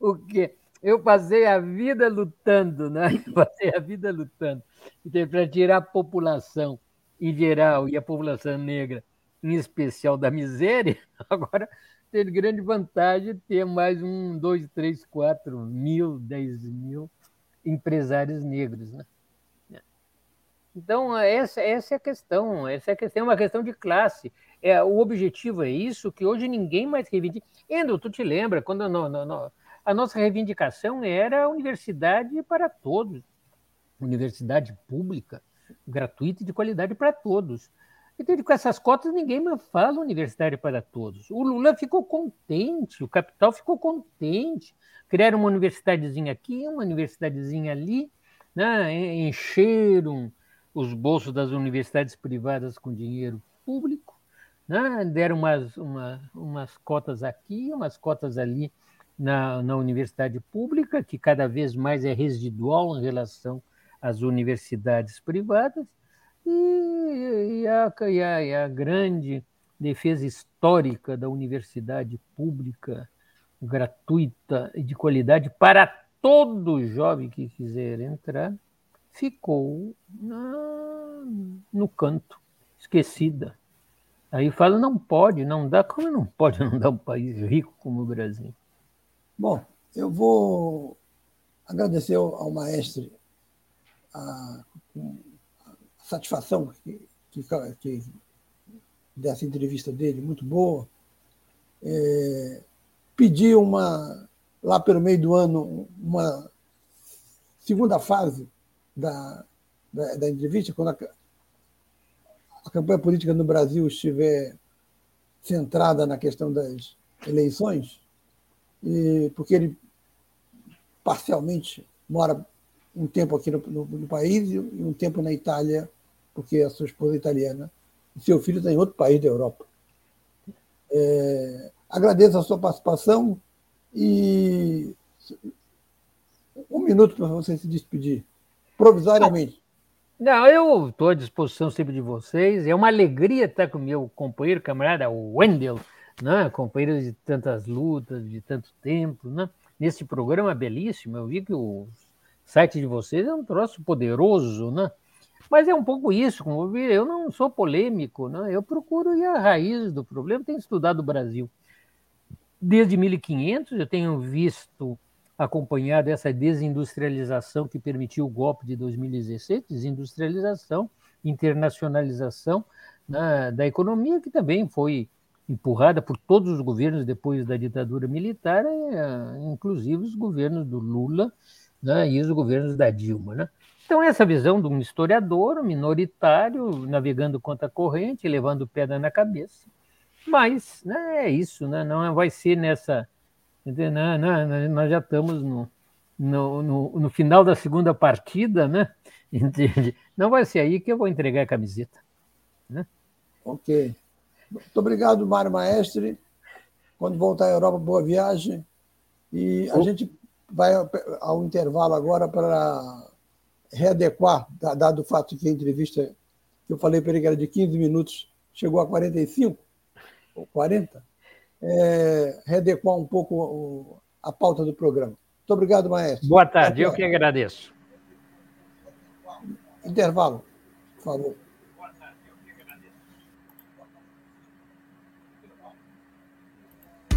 O quê? Eu passei a vida lutando, né? Eu passei a vida lutando então, para tirar a população em geral e a população negra em especial da miséria, agora tem grande vantagem ter mais um, dois, três, quatro mil, dez mil empresários negros. Né? Então, essa, essa é a questão. Essa é a questão, é uma questão de classe. É, o objetivo é isso, que hoje ninguém mais reivindica. Endo, tu te lembra, quando no, no, no, a nossa reivindicação era universidade para todos. Universidade pública, gratuita e de qualidade para todos. Então, com essas cotas, ninguém mais fala universidade para todos. O Lula ficou contente, o capital ficou contente. Criaram uma universidadezinha aqui, uma universidadezinha ali, né? encheram os bolsos das universidades privadas com dinheiro público, né? deram umas, uma, umas cotas aqui, umas cotas ali na, na universidade pública, que cada vez mais é residual em relação às universidades privadas e, e, a, e, a, e a grande defesa histórica da universidade pública, gratuita e de qualidade para todo jovem que quiser entrar, ficou na, no canto, esquecida. Aí fala, não pode, não dá. Como não pode não dar um país rico como o Brasil? Bom, eu vou agradecer ao, ao maestro a, satisfação que, que, que, dessa entrevista dele, muito boa. É, pedi uma, lá pelo meio do ano, uma segunda fase da, da, da entrevista, quando a, a campanha política no Brasil estiver centrada na questão das eleições, e, porque ele parcialmente mora um tempo aqui no, no, no país e um tempo na Itália porque a sua esposa é italiana, e seu filho está em outro país da Europa. É, agradeço a sua participação e um minuto para você se despedir, provisoriamente. Não, eu estou à disposição sempre de vocês. É uma alegria estar com o meu companheiro, camarada Wendel, né? de tantas lutas, de tanto tempo, né? nesse programa belíssimo. Eu vi que o site de vocês é um troço poderoso, né? Mas é um pouco isso, como eu não sou polêmico, né? eu procuro ir à raiz do problema, tenho estudado o Brasil. Desde 1500 eu tenho visto, acompanhado essa desindustrialização que permitiu o golpe de 2016, desindustrialização, internacionalização, né, da economia, que também foi empurrada por todos os governos depois da ditadura militar, é, inclusive os governos do Lula né, e os governos da Dilma. Né? Então, essa visão de um historiador minoritário, navegando contra a corrente, levando pedra na cabeça. Mas né, é isso, né, não vai ser nessa. Não, não, nós já estamos no, no, no, no, final da segunda partida, né? Entende? Não vai ser aí que eu vou entregar a camiseta. Né? Ok. Muito obrigado, Mário Maestre. Quando voltar à Europa, boa viagem. E a gente vai ao intervalo agora para readequar, dado o fato que a entrevista que eu falei para ele que era de 15 minutos, chegou a 45 ou 40, é, readequar um pouco a pauta do programa. Muito obrigado, maestro. Boa tarde, Até. eu que agradeço. Intervalo, por favor.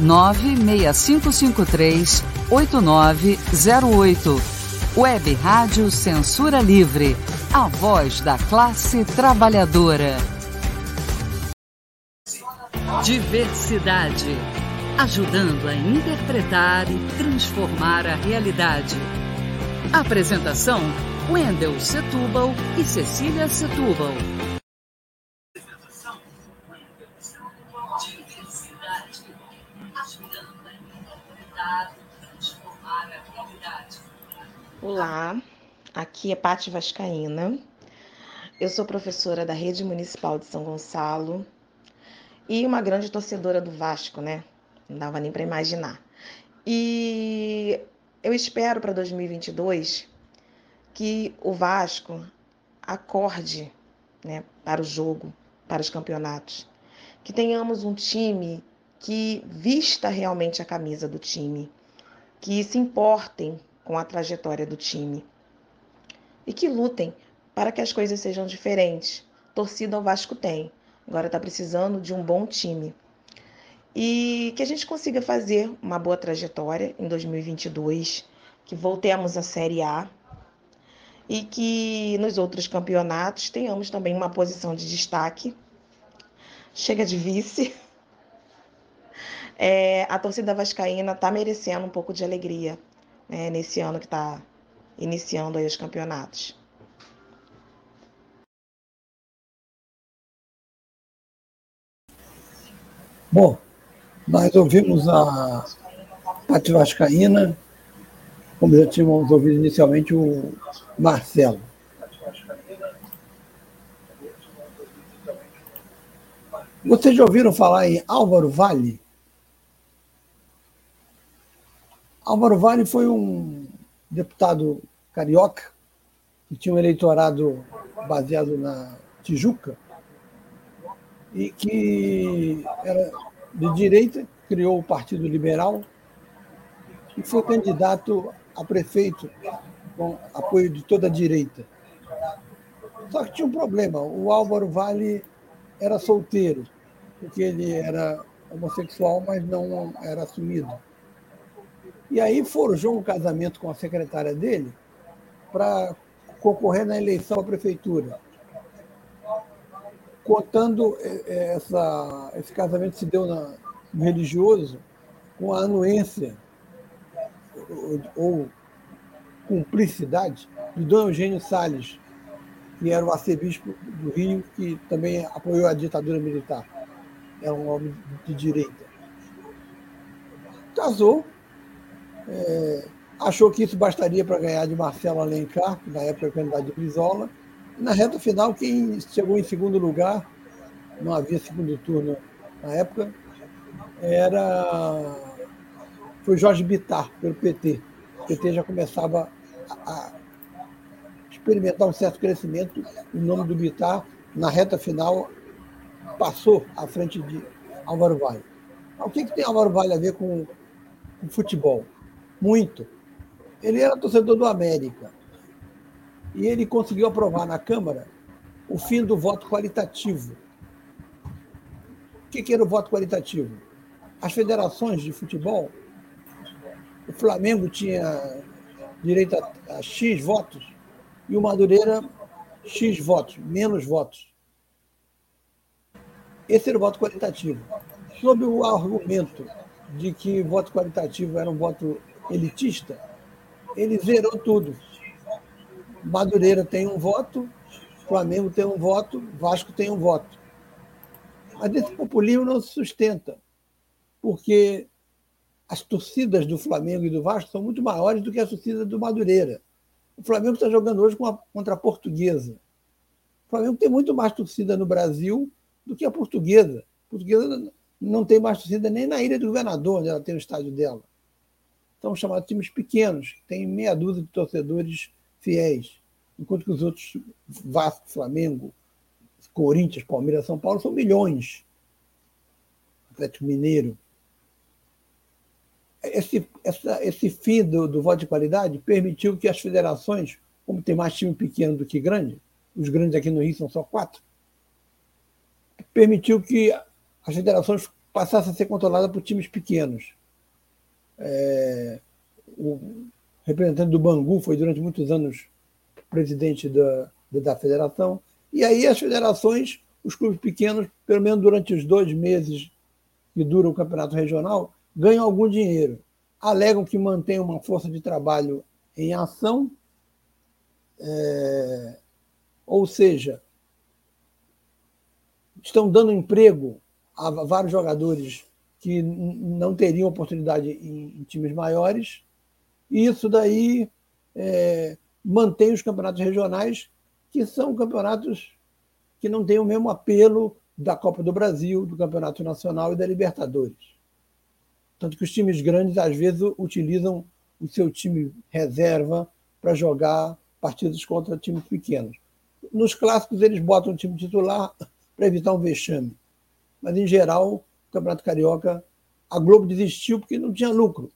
96553 8908. Web Rádio Censura Livre. A voz da classe trabalhadora. Diversidade. Ajudando a interpretar e transformar a realidade. Apresentação: Wendel Setúbal e Cecília Setúbal. Olá, aqui é Pati Vascaína. Eu sou professora da Rede Municipal de São Gonçalo e uma grande torcedora do Vasco, né? Não dava nem para imaginar. E eu espero para 2022 que o Vasco acorde, né, para o jogo, para os campeonatos. Que tenhamos um time que vista realmente a camisa do time, que se importem com a trajetória do time. E que lutem para que as coisas sejam diferentes. Torcida o Vasco tem, agora está precisando de um bom time. E que a gente consiga fazer uma boa trajetória em 2022, que voltemos à Série A e que nos outros campeonatos tenhamos também uma posição de destaque. Chega de vice. É, a torcida vascaína está merecendo um pouco de alegria né, nesse ano que está iniciando aí os campeonatos. Bom, nós ouvimos a Pati Vascaína, como já tínhamos ouvido inicialmente o Marcelo. Vocês já ouviram falar em Álvaro Vale? Álvaro Vale foi um deputado carioca que tinha um eleitorado baseado na Tijuca e que era de direita, criou o Partido Liberal e foi candidato a prefeito com apoio de toda a direita. Só que tinha um problema, o Álvaro Vale era solteiro, porque ele era homossexual, mas não era assumido. E aí forjou um casamento com a secretária dele para concorrer na eleição à prefeitura. Contando é, é, essa, esse casamento se deu na, no religioso com a anuência ou, ou cumplicidade de Dom Eugênio Salles, que era o arcebispo do Rio, que também apoiou a ditadura militar. Era um homem de direita. casou, é, achou que isso bastaria para ganhar de Marcelo Alencar, que na época era candidato de Brizola. Na reta final, quem chegou em segundo lugar, não havia segundo turno na época, era foi Jorge Bittar, pelo PT. O PT já começava a, a experimentar um certo crescimento. O nome do Bittar, na reta final, passou à frente de Álvaro Vale. O que, que tem Álvaro Vale a ver com, com futebol? Muito. Ele era torcedor do América. E ele conseguiu aprovar na Câmara o fim do voto qualitativo. O que, que era o voto qualitativo? As federações de futebol, o Flamengo tinha direito a, a X votos e o Madureira X votos, menos votos. Esse era o voto qualitativo. Sob o argumento de que voto qualitativo era um voto elitista, ele zerou tudo. Madureira tem um voto, Flamengo tem um voto, Vasco tem um voto. Mas esse populismo não se sustenta, porque as torcidas do Flamengo e do Vasco são muito maiores do que as torcidas do Madureira. O Flamengo está jogando hoje contra a portuguesa. O Flamengo tem muito mais torcida no Brasil do que a portuguesa. A portuguesa não tem mais torcida nem na Ilha do Governador, onde ela tem o estádio dela. São chamados times pequenos, tem meia dúzia de torcedores fiéis, enquanto que os outros, Vasco, Flamengo, Corinthians, Palmeiras, São Paulo, são milhões. Atlético Mineiro. Esse, essa, esse fim do, do voto de qualidade permitiu que as federações, como tem mais time pequeno do que grande, os grandes aqui no Rio são só quatro, permitiu que as federações passassem a ser controladas por times pequenos. É, o representante do Bangu foi durante muitos anos presidente da, da federação. E aí as federações, os clubes pequenos, pelo menos durante os dois meses que dura o campeonato regional, ganham algum dinheiro. Alegam que mantém uma força de trabalho em ação, é, ou seja, estão dando emprego a vários jogadores que não teriam oportunidade em, em times maiores, e isso daí é, mantém os campeonatos regionais, que são campeonatos que não têm o mesmo apelo da Copa do Brasil, do Campeonato Nacional e da Libertadores. Tanto que os times grandes, às vezes, utilizam o seu time reserva para jogar partidas contra times pequenos. Nos clássicos, eles botam o time titular para evitar um vexame. Mas, em geral, Campeonato Carioca, a Globo desistiu porque não tinha lucro.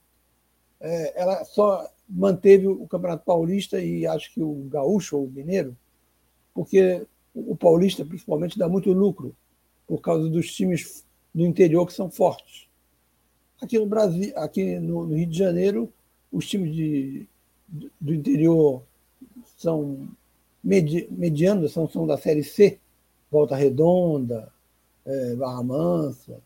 É, ela só manteve o Campeonato Paulista e acho que o Gaúcho ou o Mineiro, porque o Paulista, principalmente, dá muito lucro por causa dos times do interior que são fortes. Aqui no Brasil, aqui no, Rio de Janeiro, os times de, do interior são medi, medianos, são, são da Série C, Volta Redonda, é, Barra Mansa.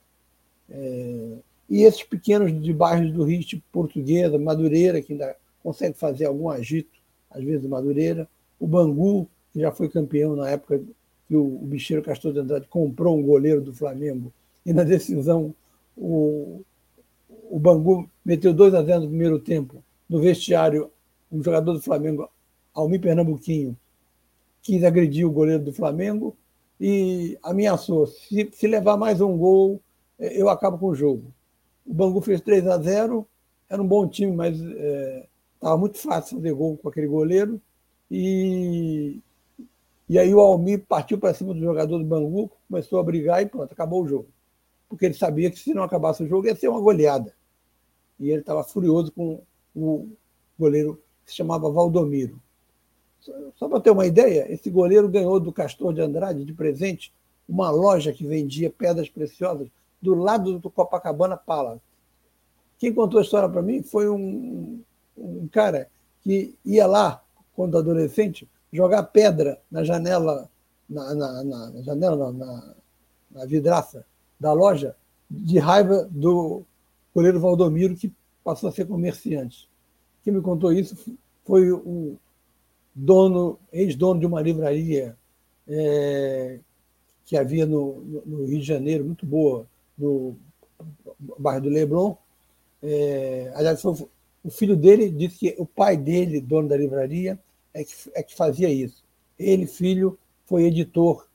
É, e esses pequenos de bairros do Rio, tipo Portuguesa, Madureira, que ainda consegue fazer algum agito, às vezes Madureira, o Bangu, que já foi campeão na época que o, o Bicheiro Castor de Andrade comprou um goleiro do Flamengo, e na decisão o, o Bangu meteu 2 a 0 no primeiro tempo. No vestiário, um jogador do Flamengo, Almir Pernambuquinho, quis agredir o goleiro do Flamengo, e ameaçou: se, se levar mais um gol, eu acabo com o jogo. O Bangu fez 3 a 0 era um bom time, mas estava é, muito fácil fazer gol com aquele goleiro. E, e aí o Almir partiu para cima do jogador do Bangu, começou a brigar e pronto, acabou o jogo. Porque ele sabia que se não acabasse o jogo ia ser uma goleada. E ele estava furioso com o goleiro que se chamava Valdomiro. Só para ter uma ideia, esse goleiro ganhou do Castor de Andrade de presente uma loja que vendia pedras preciosas do lado do Copacabana Palace. Quem contou a história para mim foi um, um cara que ia lá, quando adolescente, jogar pedra na janela, na, na, na janela, na, na vidraça da loja, de raiva do goleiro Valdomiro, que passou a ser comerciante. Quem me contou isso foi o dono, ex-dono de uma livraria é, que havia no, no, Rio de Janeiro, muito boa, no bairro do Leblon, É, aliás, o filho dele disse que o pai dele, dono da livraria, é que, é que fazia isso. Ele, filho, foi editor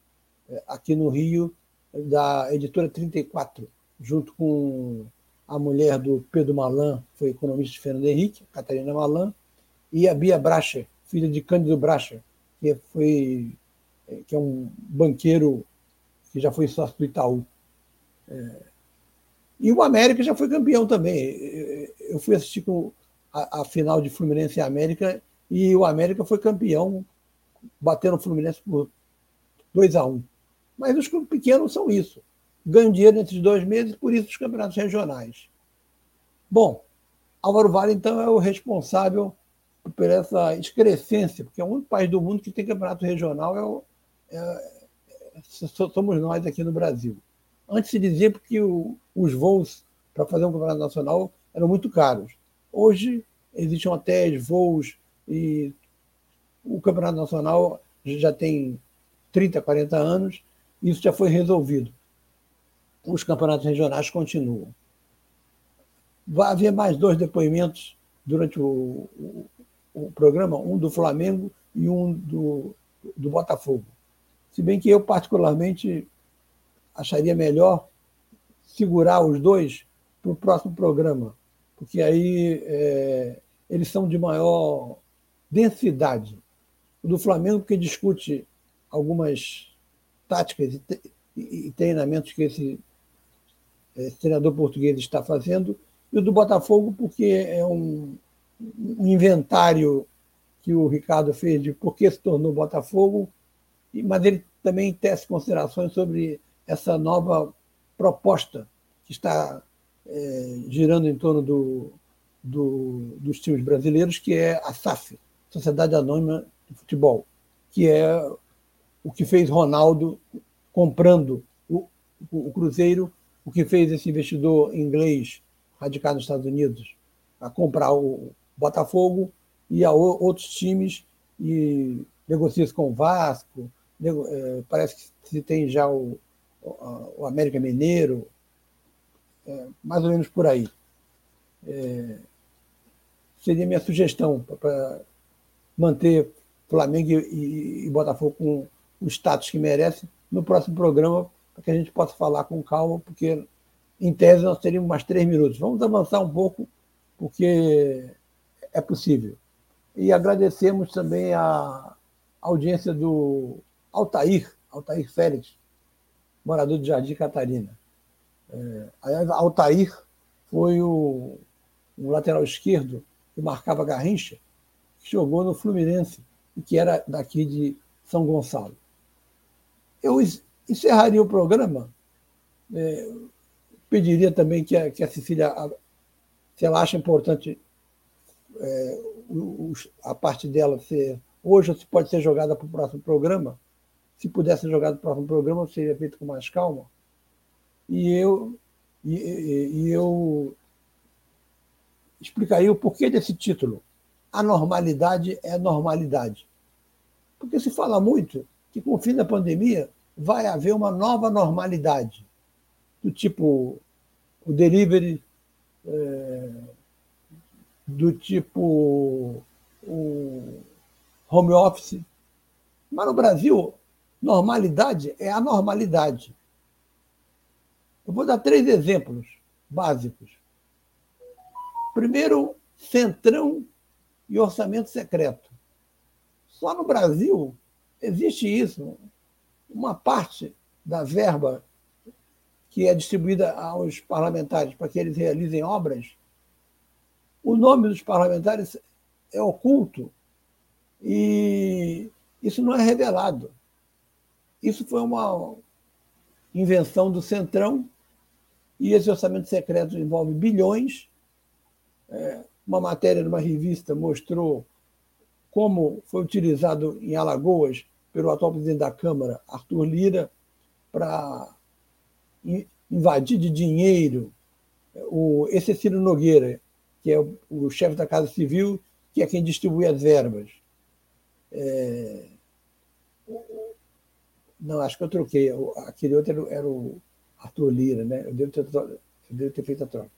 é, aqui no Rio da editora 34, junto com a mulher do Pedro Malan, foi economista de Fernando Henrique, Catarina Malan, e a Bia Bracher, filha de Cândido Bracher, que foi que é um banqueiro que já foi sócio do Itaú. É, e o América já foi campeão também. Eu fui assistir a, a, final de Fluminense e América e o América foi campeão, batendo o Fluminense por 2 a 1 um. Mas os clubes pequenos são isso. Ganham dinheiro entre dois meses, por isso os campeonatos regionais. Bom, Álvaro Vale, então, é o responsável por essa excrescência, porque é o único país do mundo que tem campeonato regional, é, o, é, é somos nós aqui no Brasil. Antes se dizia porque o, os voos para fazer um campeonato nacional eram muito caros. Hoje existem hotéis, voos e o campeonato nacional já tem 30, 40 anos, e isso já foi resolvido. Os campeonatos regionais continuam. Vai haver mais dois depoimentos durante o, o, o programa, um do Flamengo e um do, do Botafogo. Se bem que eu, particularmente, acharia melhor segurar os dois para o próximo programa, porque aí é, eles são de maior densidade. O do Flamengo, que discute algumas táticas e, treinamentos que esse, esse treinador português está fazendo, e o do Botafogo, porque é um, um inventário que o Ricardo fez de por que se tornou Botafogo, mas ele também tece considerações sobre essa nova proposta que está é, girando em torno do, do, dos times brasileiros, que é a SAF, Sociedade Anônima de Futebol, que é o que fez Ronaldo comprando o, o, o Cruzeiro, o que fez esse investidor inglês radicado nos Estados Unidos a comprar o Botafogo e a outros times e negocia com o Vasco, é, parece que se tem já o, o América Mineiro, é, mais ou menos por aí. É, seria minha sugestão para manter Flamengo e, e, Botafogo com o status que merece no próximo programa, para que a gente possa falar com calma, porque em tese nós teríamos mais três minutos. Vamos avançar um pouco, porque é possível. E agradecemos também a audiência do Altair, Altair Félix, morador de Jardim Catarina. É, Altair foi o, o lateral esquerdo que marcava Garrincha, que jogou no Fluminense e que era daqui de São Gonçalo. Eu encerraria o programa, é, pediria também que a, que a Cecília, se ela acha importante é, a parte dela ser hoje pode ser jogada para o próximo programa. Se pudesse ser jogada para o próximo programa, seria feito com mais calma. E eu, e, e eu explicaria o porquê desse título. A normalidade é normalidade. Porque se fala muito que com o fim da pandemia vai haver uma nova normalidade, do tipo o delivery. É, do tipo o home office. Mas no Brasil, normalidade é anormalidade. Eu vou dar três exemplos básicos. Primeiro, centrão e orçamento secreto. Só no Brasil existe isso. Uma parte da verba que é distribuída aos parlamentares para que eles realizem obras o nome dos parlamentares é oculto e isso não é revelado. Isso foi uma invenção do Centrão e esse orçamento secreto envolve bilhões. É, uma matéria numa revista mostrou como foi utilizado em Alagoas pelo atual presidente da Câmara, Arthur Lira, para invadir de dinheiro o, esse Ciro Nogueira, que é o, o chefe da Casa Civil, que é quem distribui as verbas. É... Não, acho que eu troquei. Aquele outro era, era o Arthur Lira, né? Eu devo ter, eu devo ter feito a troca.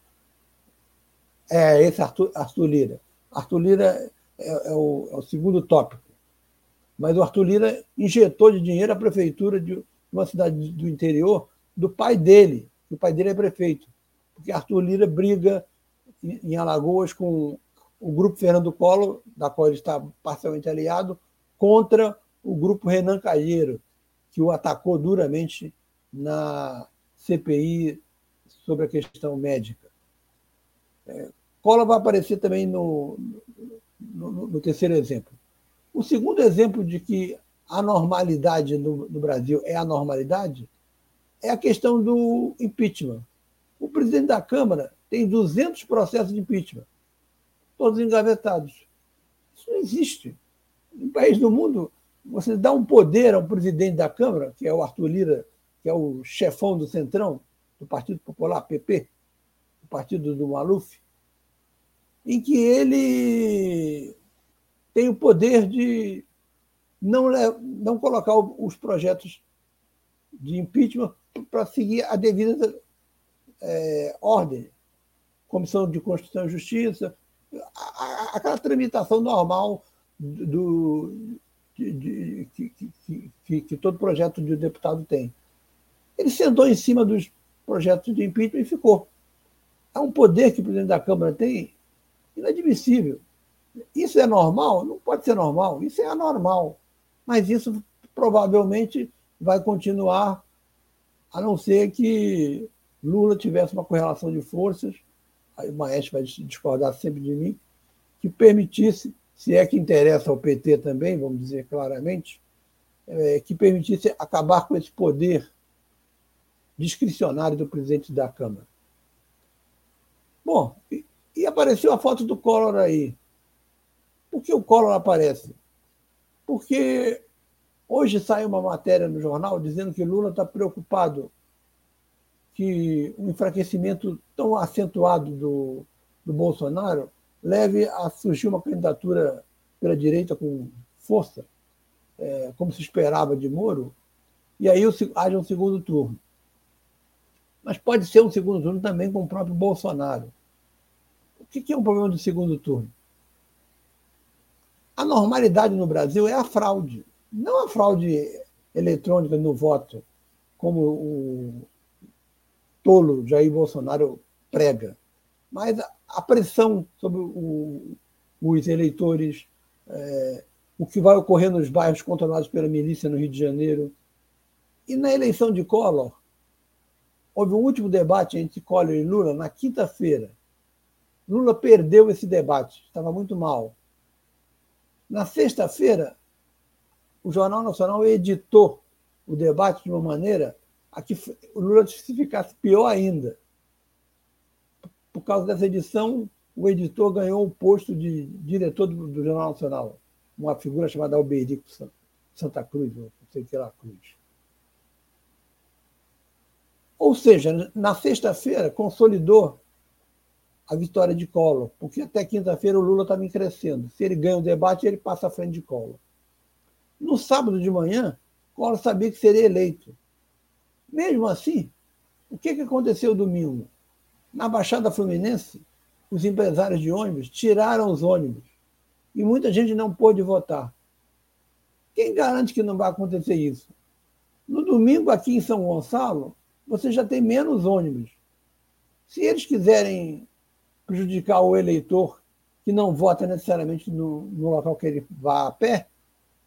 É, esse Arthur, Arthur Lira. Arthur Lira é, é, o, é o segundo tópico. Mas o Arthur Lira injetou de dinheiro a prefeitura de uma cidade do interior do pai dele. O pai dele é prefeito. Porque Arthur Lira briga em Alagoas com o grupo Fernando Collor, da qual ele está parcialmente aliado, contra o grupo Renan Calheiro, que o atacou duramente na CPI sobre a questão médica. É, Collor vai aparecer também no, no, no, terceiro exemplo. O segundo exemplo de que a normalidade no, no Brasil é a normalidade é a questão do impeachment. O presidente da Câmara tem 200 processos de impeachment, todos engavetados. Isso não existe. Em país do mundo, você dá um poder ao presidente da Câmara, que é o Arthur Lira, que é o chefão do Centrão, do Partido Popular, PP, o partido do Maluf, em que ele tem o poder de não, não colocar os projetos de impeachment para seguir a devida é, ordem. Comissão de Constituição e Justiça, aquela tramitação normal do, que, que, que, que, todo projeto de deputado tem. Ele sentou em cima dos projetos de impeachment e ficou. É um poder que o presidente da Câmara tem inadmissível. Isso é normal? Não pode ser normal. Isso é anormal. Mas isso provavelmente vai continuar, a não ser que Lula tivesse uma correlação de forças, aí o Maestro vai discordar sempre de mim, que permitisse, se é que interessa ao PT também, vamos dizer claramente, é, que permitisse acabar com esse poder discricionário do presidente da Câmara. Bom, e, e apareceu a foto do Collor aí. Por que o Collor aparece? Porque hoje sai uma matéria no jornal dizendo que Lula está preocupado que um enfraquecimento tão acentuado do, do Bolsonaro leve a surgir uma candidatura pela direita com força, é, como se esperava de Moro, e aí haja um segundo turno. Mas pode ser um segundo turno também com o próprio Bolsonaro. O que é um problema do segundo turno? A normalidade no Brasil é a fraude, não a fraude eletrônica no voto, como o tolo Jair Bolsonaro prega, mas a pressão sobre o, os eleitores, é, o que vai ocorrer nos bairros controlados pela milícia no Rio de Janeiro. E na eleição de Collor, houve um último debate entre Collor e Lula na quinta-feira. Lula perdeu esse debate, estava muito mal. Na sexta-feira, o Jornal Nacional editou o debate de uma maneira a que o Lula se ficasse pior ainda. Por causa dessa edição, o editor ganhou o posto de diretor do, do Jornal Nacional, uma figura chamada Alberico Santa Cruz, não sei que lá, Cruz. Ou seja, na sexta-feira consolidou a vitória de Collor, porque até quinta-feira o Lula estava crescendo. Se ele ganha o debate, ele passa à frente de Collor. No sábado de manhã, Collor sabia que seria eleito. Mesmo assim, o que, que aconteceu domingo? Na Baixada Fluminense, os empresários de ônibus tiraram os ônibus e muita gente não pôde votar. Quem garante que não vai acontecer isso? No domingo, aqui em São Gonçalo, você já tem menos ônibus. Se eles quiserem prejudicar o eleitor que não vota necessariamente no, no local que ele vá a pé,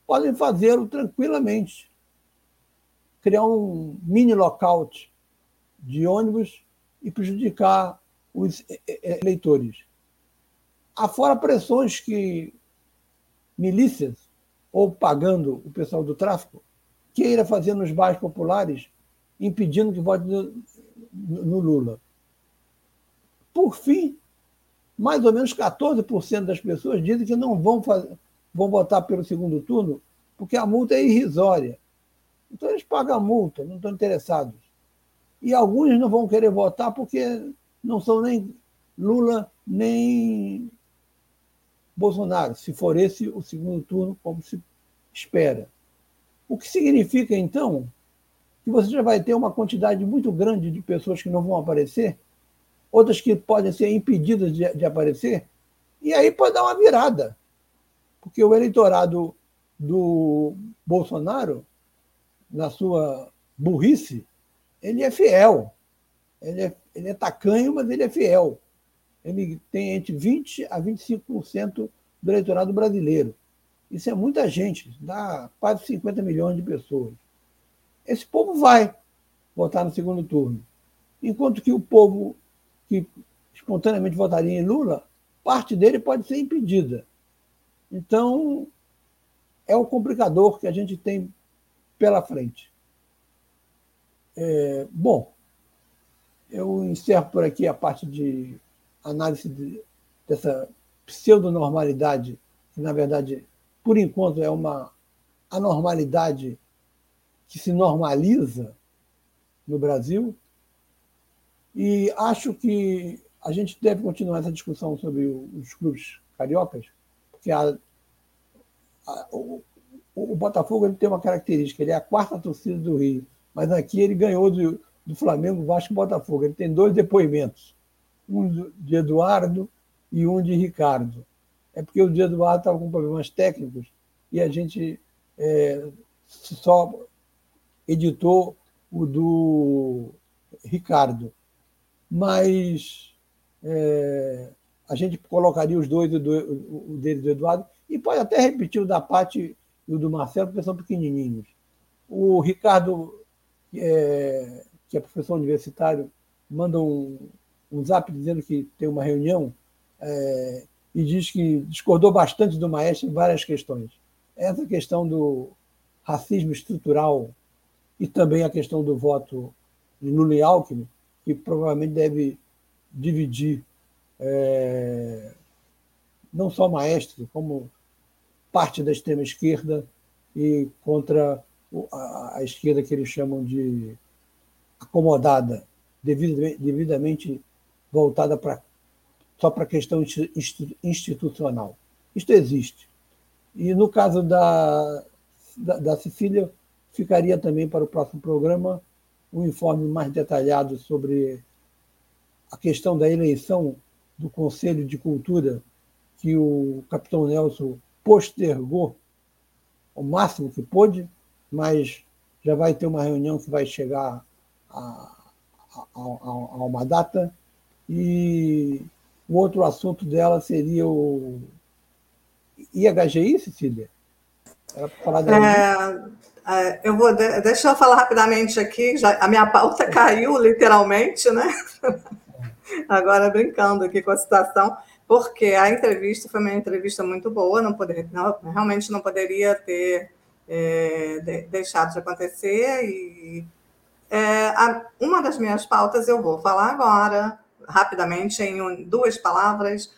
podem fazê-lo tranquilamente criar um mini lockout de ônibus e prejudicar os eleitores. Afora pressões que milícias, ou pagando o pessoal do tráfico, queira fazer nos bairros populares, impedindo que vote no, no Lula. Por fim, mais ou menos 14% das pessoas dizem que não vão, fazer, vão votar pelo segundo turno porque a multa é irrisória. Então eles pagam a multa, não estão interessados. E alguns não vão querer votar porque não são nem Lula nem Bolsonaro, se for esse o segundo turno, como se espera. O que significa, então, que você já vai ter uma quantidade muito grande de pessoas que não vão aparecer outras que podem ser impedidas de, de aparecer, e aí pode dar uma virada. Porque o eleitorado do Bolsonaro, na sua burrice, ele é fiel. Ele é, ele é tacanho, mas ele é fiel. Ele tem entre 20% a 25% do eleitorado brasileiro. Isso é muita gente, dá quase 50 milhões de pessoas. Esse povo vai votar no segundo turno. Enquanto que o povo que espontaneamente votaria em Lula, parte dele pode ser impedida. Então, é o complicador que a gente tem pela frente. É, bom, eu encerro por aqui a parte de análise de, dessa pseudonormalidade, que na verdade, por enquanto, é uma anormalidade que se normaliza no Brasil. E acho que a gente deve continuar essa discussão sobre os clubes cariocas, porque a, a, o, o, Botafogo ele tem uma característica, ele é a quarta torcida do Rio, mas aqui ele ganhou do, do Flamengo, Vasco e Botafogo. Ele tem dois depoimentos, um de Eduardo e um de Ricardo. É porque o de Eduardo estava com problemas técnicos e a gente é, só editou o do Ricardo. Mas é, a gente colocaria os dois, o, do, o dele do Eduardo, e pode até repetir o da Pati e o do Marcelo, porque são pequenininhos. O Ricardo, é, que é professor universitário, manda um, um zap dizendo que tem uma reunião é, e diz que discordou bastante do maestro em várias questões. Essa questão do racismo estrutural e também a questão do voto de Lula e Alckmin, que provavelmente deve dividir é, não só o maestro, como parte da extrema esquerda e contra a, esquerda que eles chamam de acomodada, devidamente, devidamente voltada para só para a questão institucional. Isto existe. E no caso da, da, da Sicília, ficaria também para o próximo programa um informe mais detalhado sobre a questão da eleição do Conselho de Cultura, que o capitão Nelson postergou o máximo que pôde, mas já vai ter uma reunião que vai chegar a, a, a, a uma data. E o outro assunto dela seria o IHGI, Cecília? Era para falar da. É, é, eu vou, deixa eu falar rapidamente aqui, já, a minha pauta caiu literalmente, né? Agora brincando aqui com a situação, porque a entrevista foi uma entrevista muito boa, não poderia, não, realmente não poderia ter é, de, deixado de acontecer. E é, a, uma das minhas pautas eu vou falar agora, rapidamente, em um, duas palavras.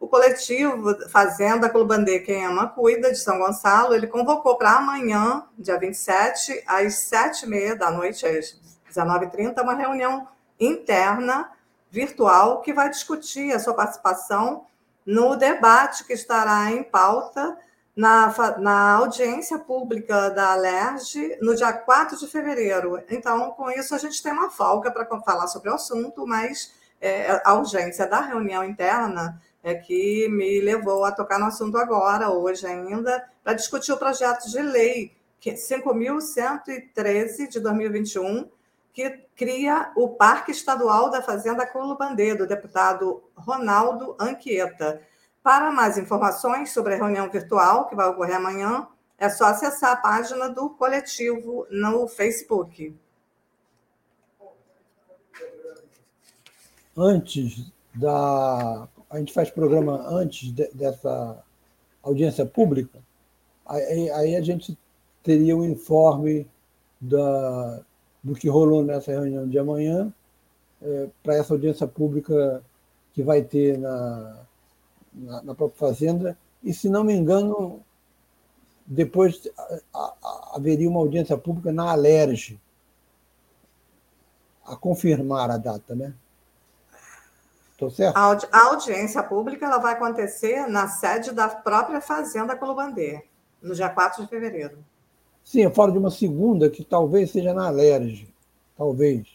O coletivo Fazenda Clubandê Quem Ama Cuida, de São Gonçalo, ele convocou para amanhã, dia 27, às 7h30 da noite, às 19h30, uma reunião interna virtual que vai discutir a sua participação no debate que estará em pauta na, na audiência pública da Alerj no dia 4 de fevereiro. Então, com isso, a gente tem uma folga para falar sobre o assunto, mas é, a urgência da reunião interna é que me levou a tocar no assunto agora, hoje ainda, para discutir o projeto de lei 5.113 de 2021, que cria o Parque Estadual da Fazenda Colubandê, do deputado Ronaldo Anquieta. Para mais informações sobre a reunião virtual que vai ocorrer amanhã, é só acessar a página do coletivo no Facebook. Antes da. A gente faz programa antes de, dessa audiência pública, aí, aí a gente teria um informe da, do que rolou nessa reunião de amanhã é, para essa audiência pública que vai ter na, na, na, própria Fazenda. E, se não me engano, depois haveria uma audiência pública na Alerj, a confirmar a data, né? Estou certo? A, audi a audiência pública ela vai acontecer na sede da própria Fazenda Colubandê, no dia 4 de fevereiro. Sim, eu falo de uma segunda que talvez seja na Alerj. Talvez.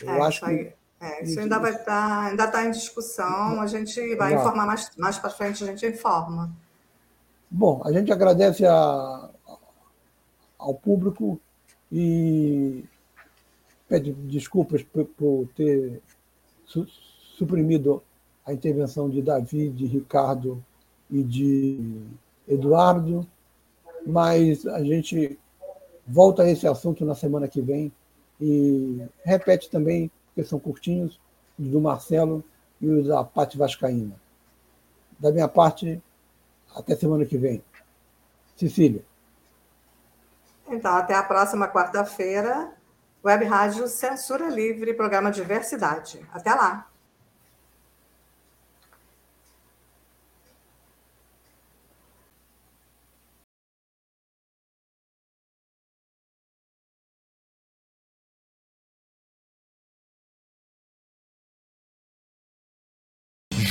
Eu é, acho que. É, isso, ainda vai estar, tá, ainda está em discussão. A gente vai informar mais, mais para frente, a gente informa. Bom, a gente agradece a, ao público e pede desculpas por, por ter su, suprimido a intervenção de Davi, de Ricardo e de Eduardo, mas a gente volta a esse assunto na semana que vem e repete também, porque são curtinhos, os do Marcelo e os da Pati Vascaína. Da minha parte, até semana que vem. Cecília. Então, até a próxima quarta-feira. Web Rádio Censura Livre, programa Diversidade. Até lá.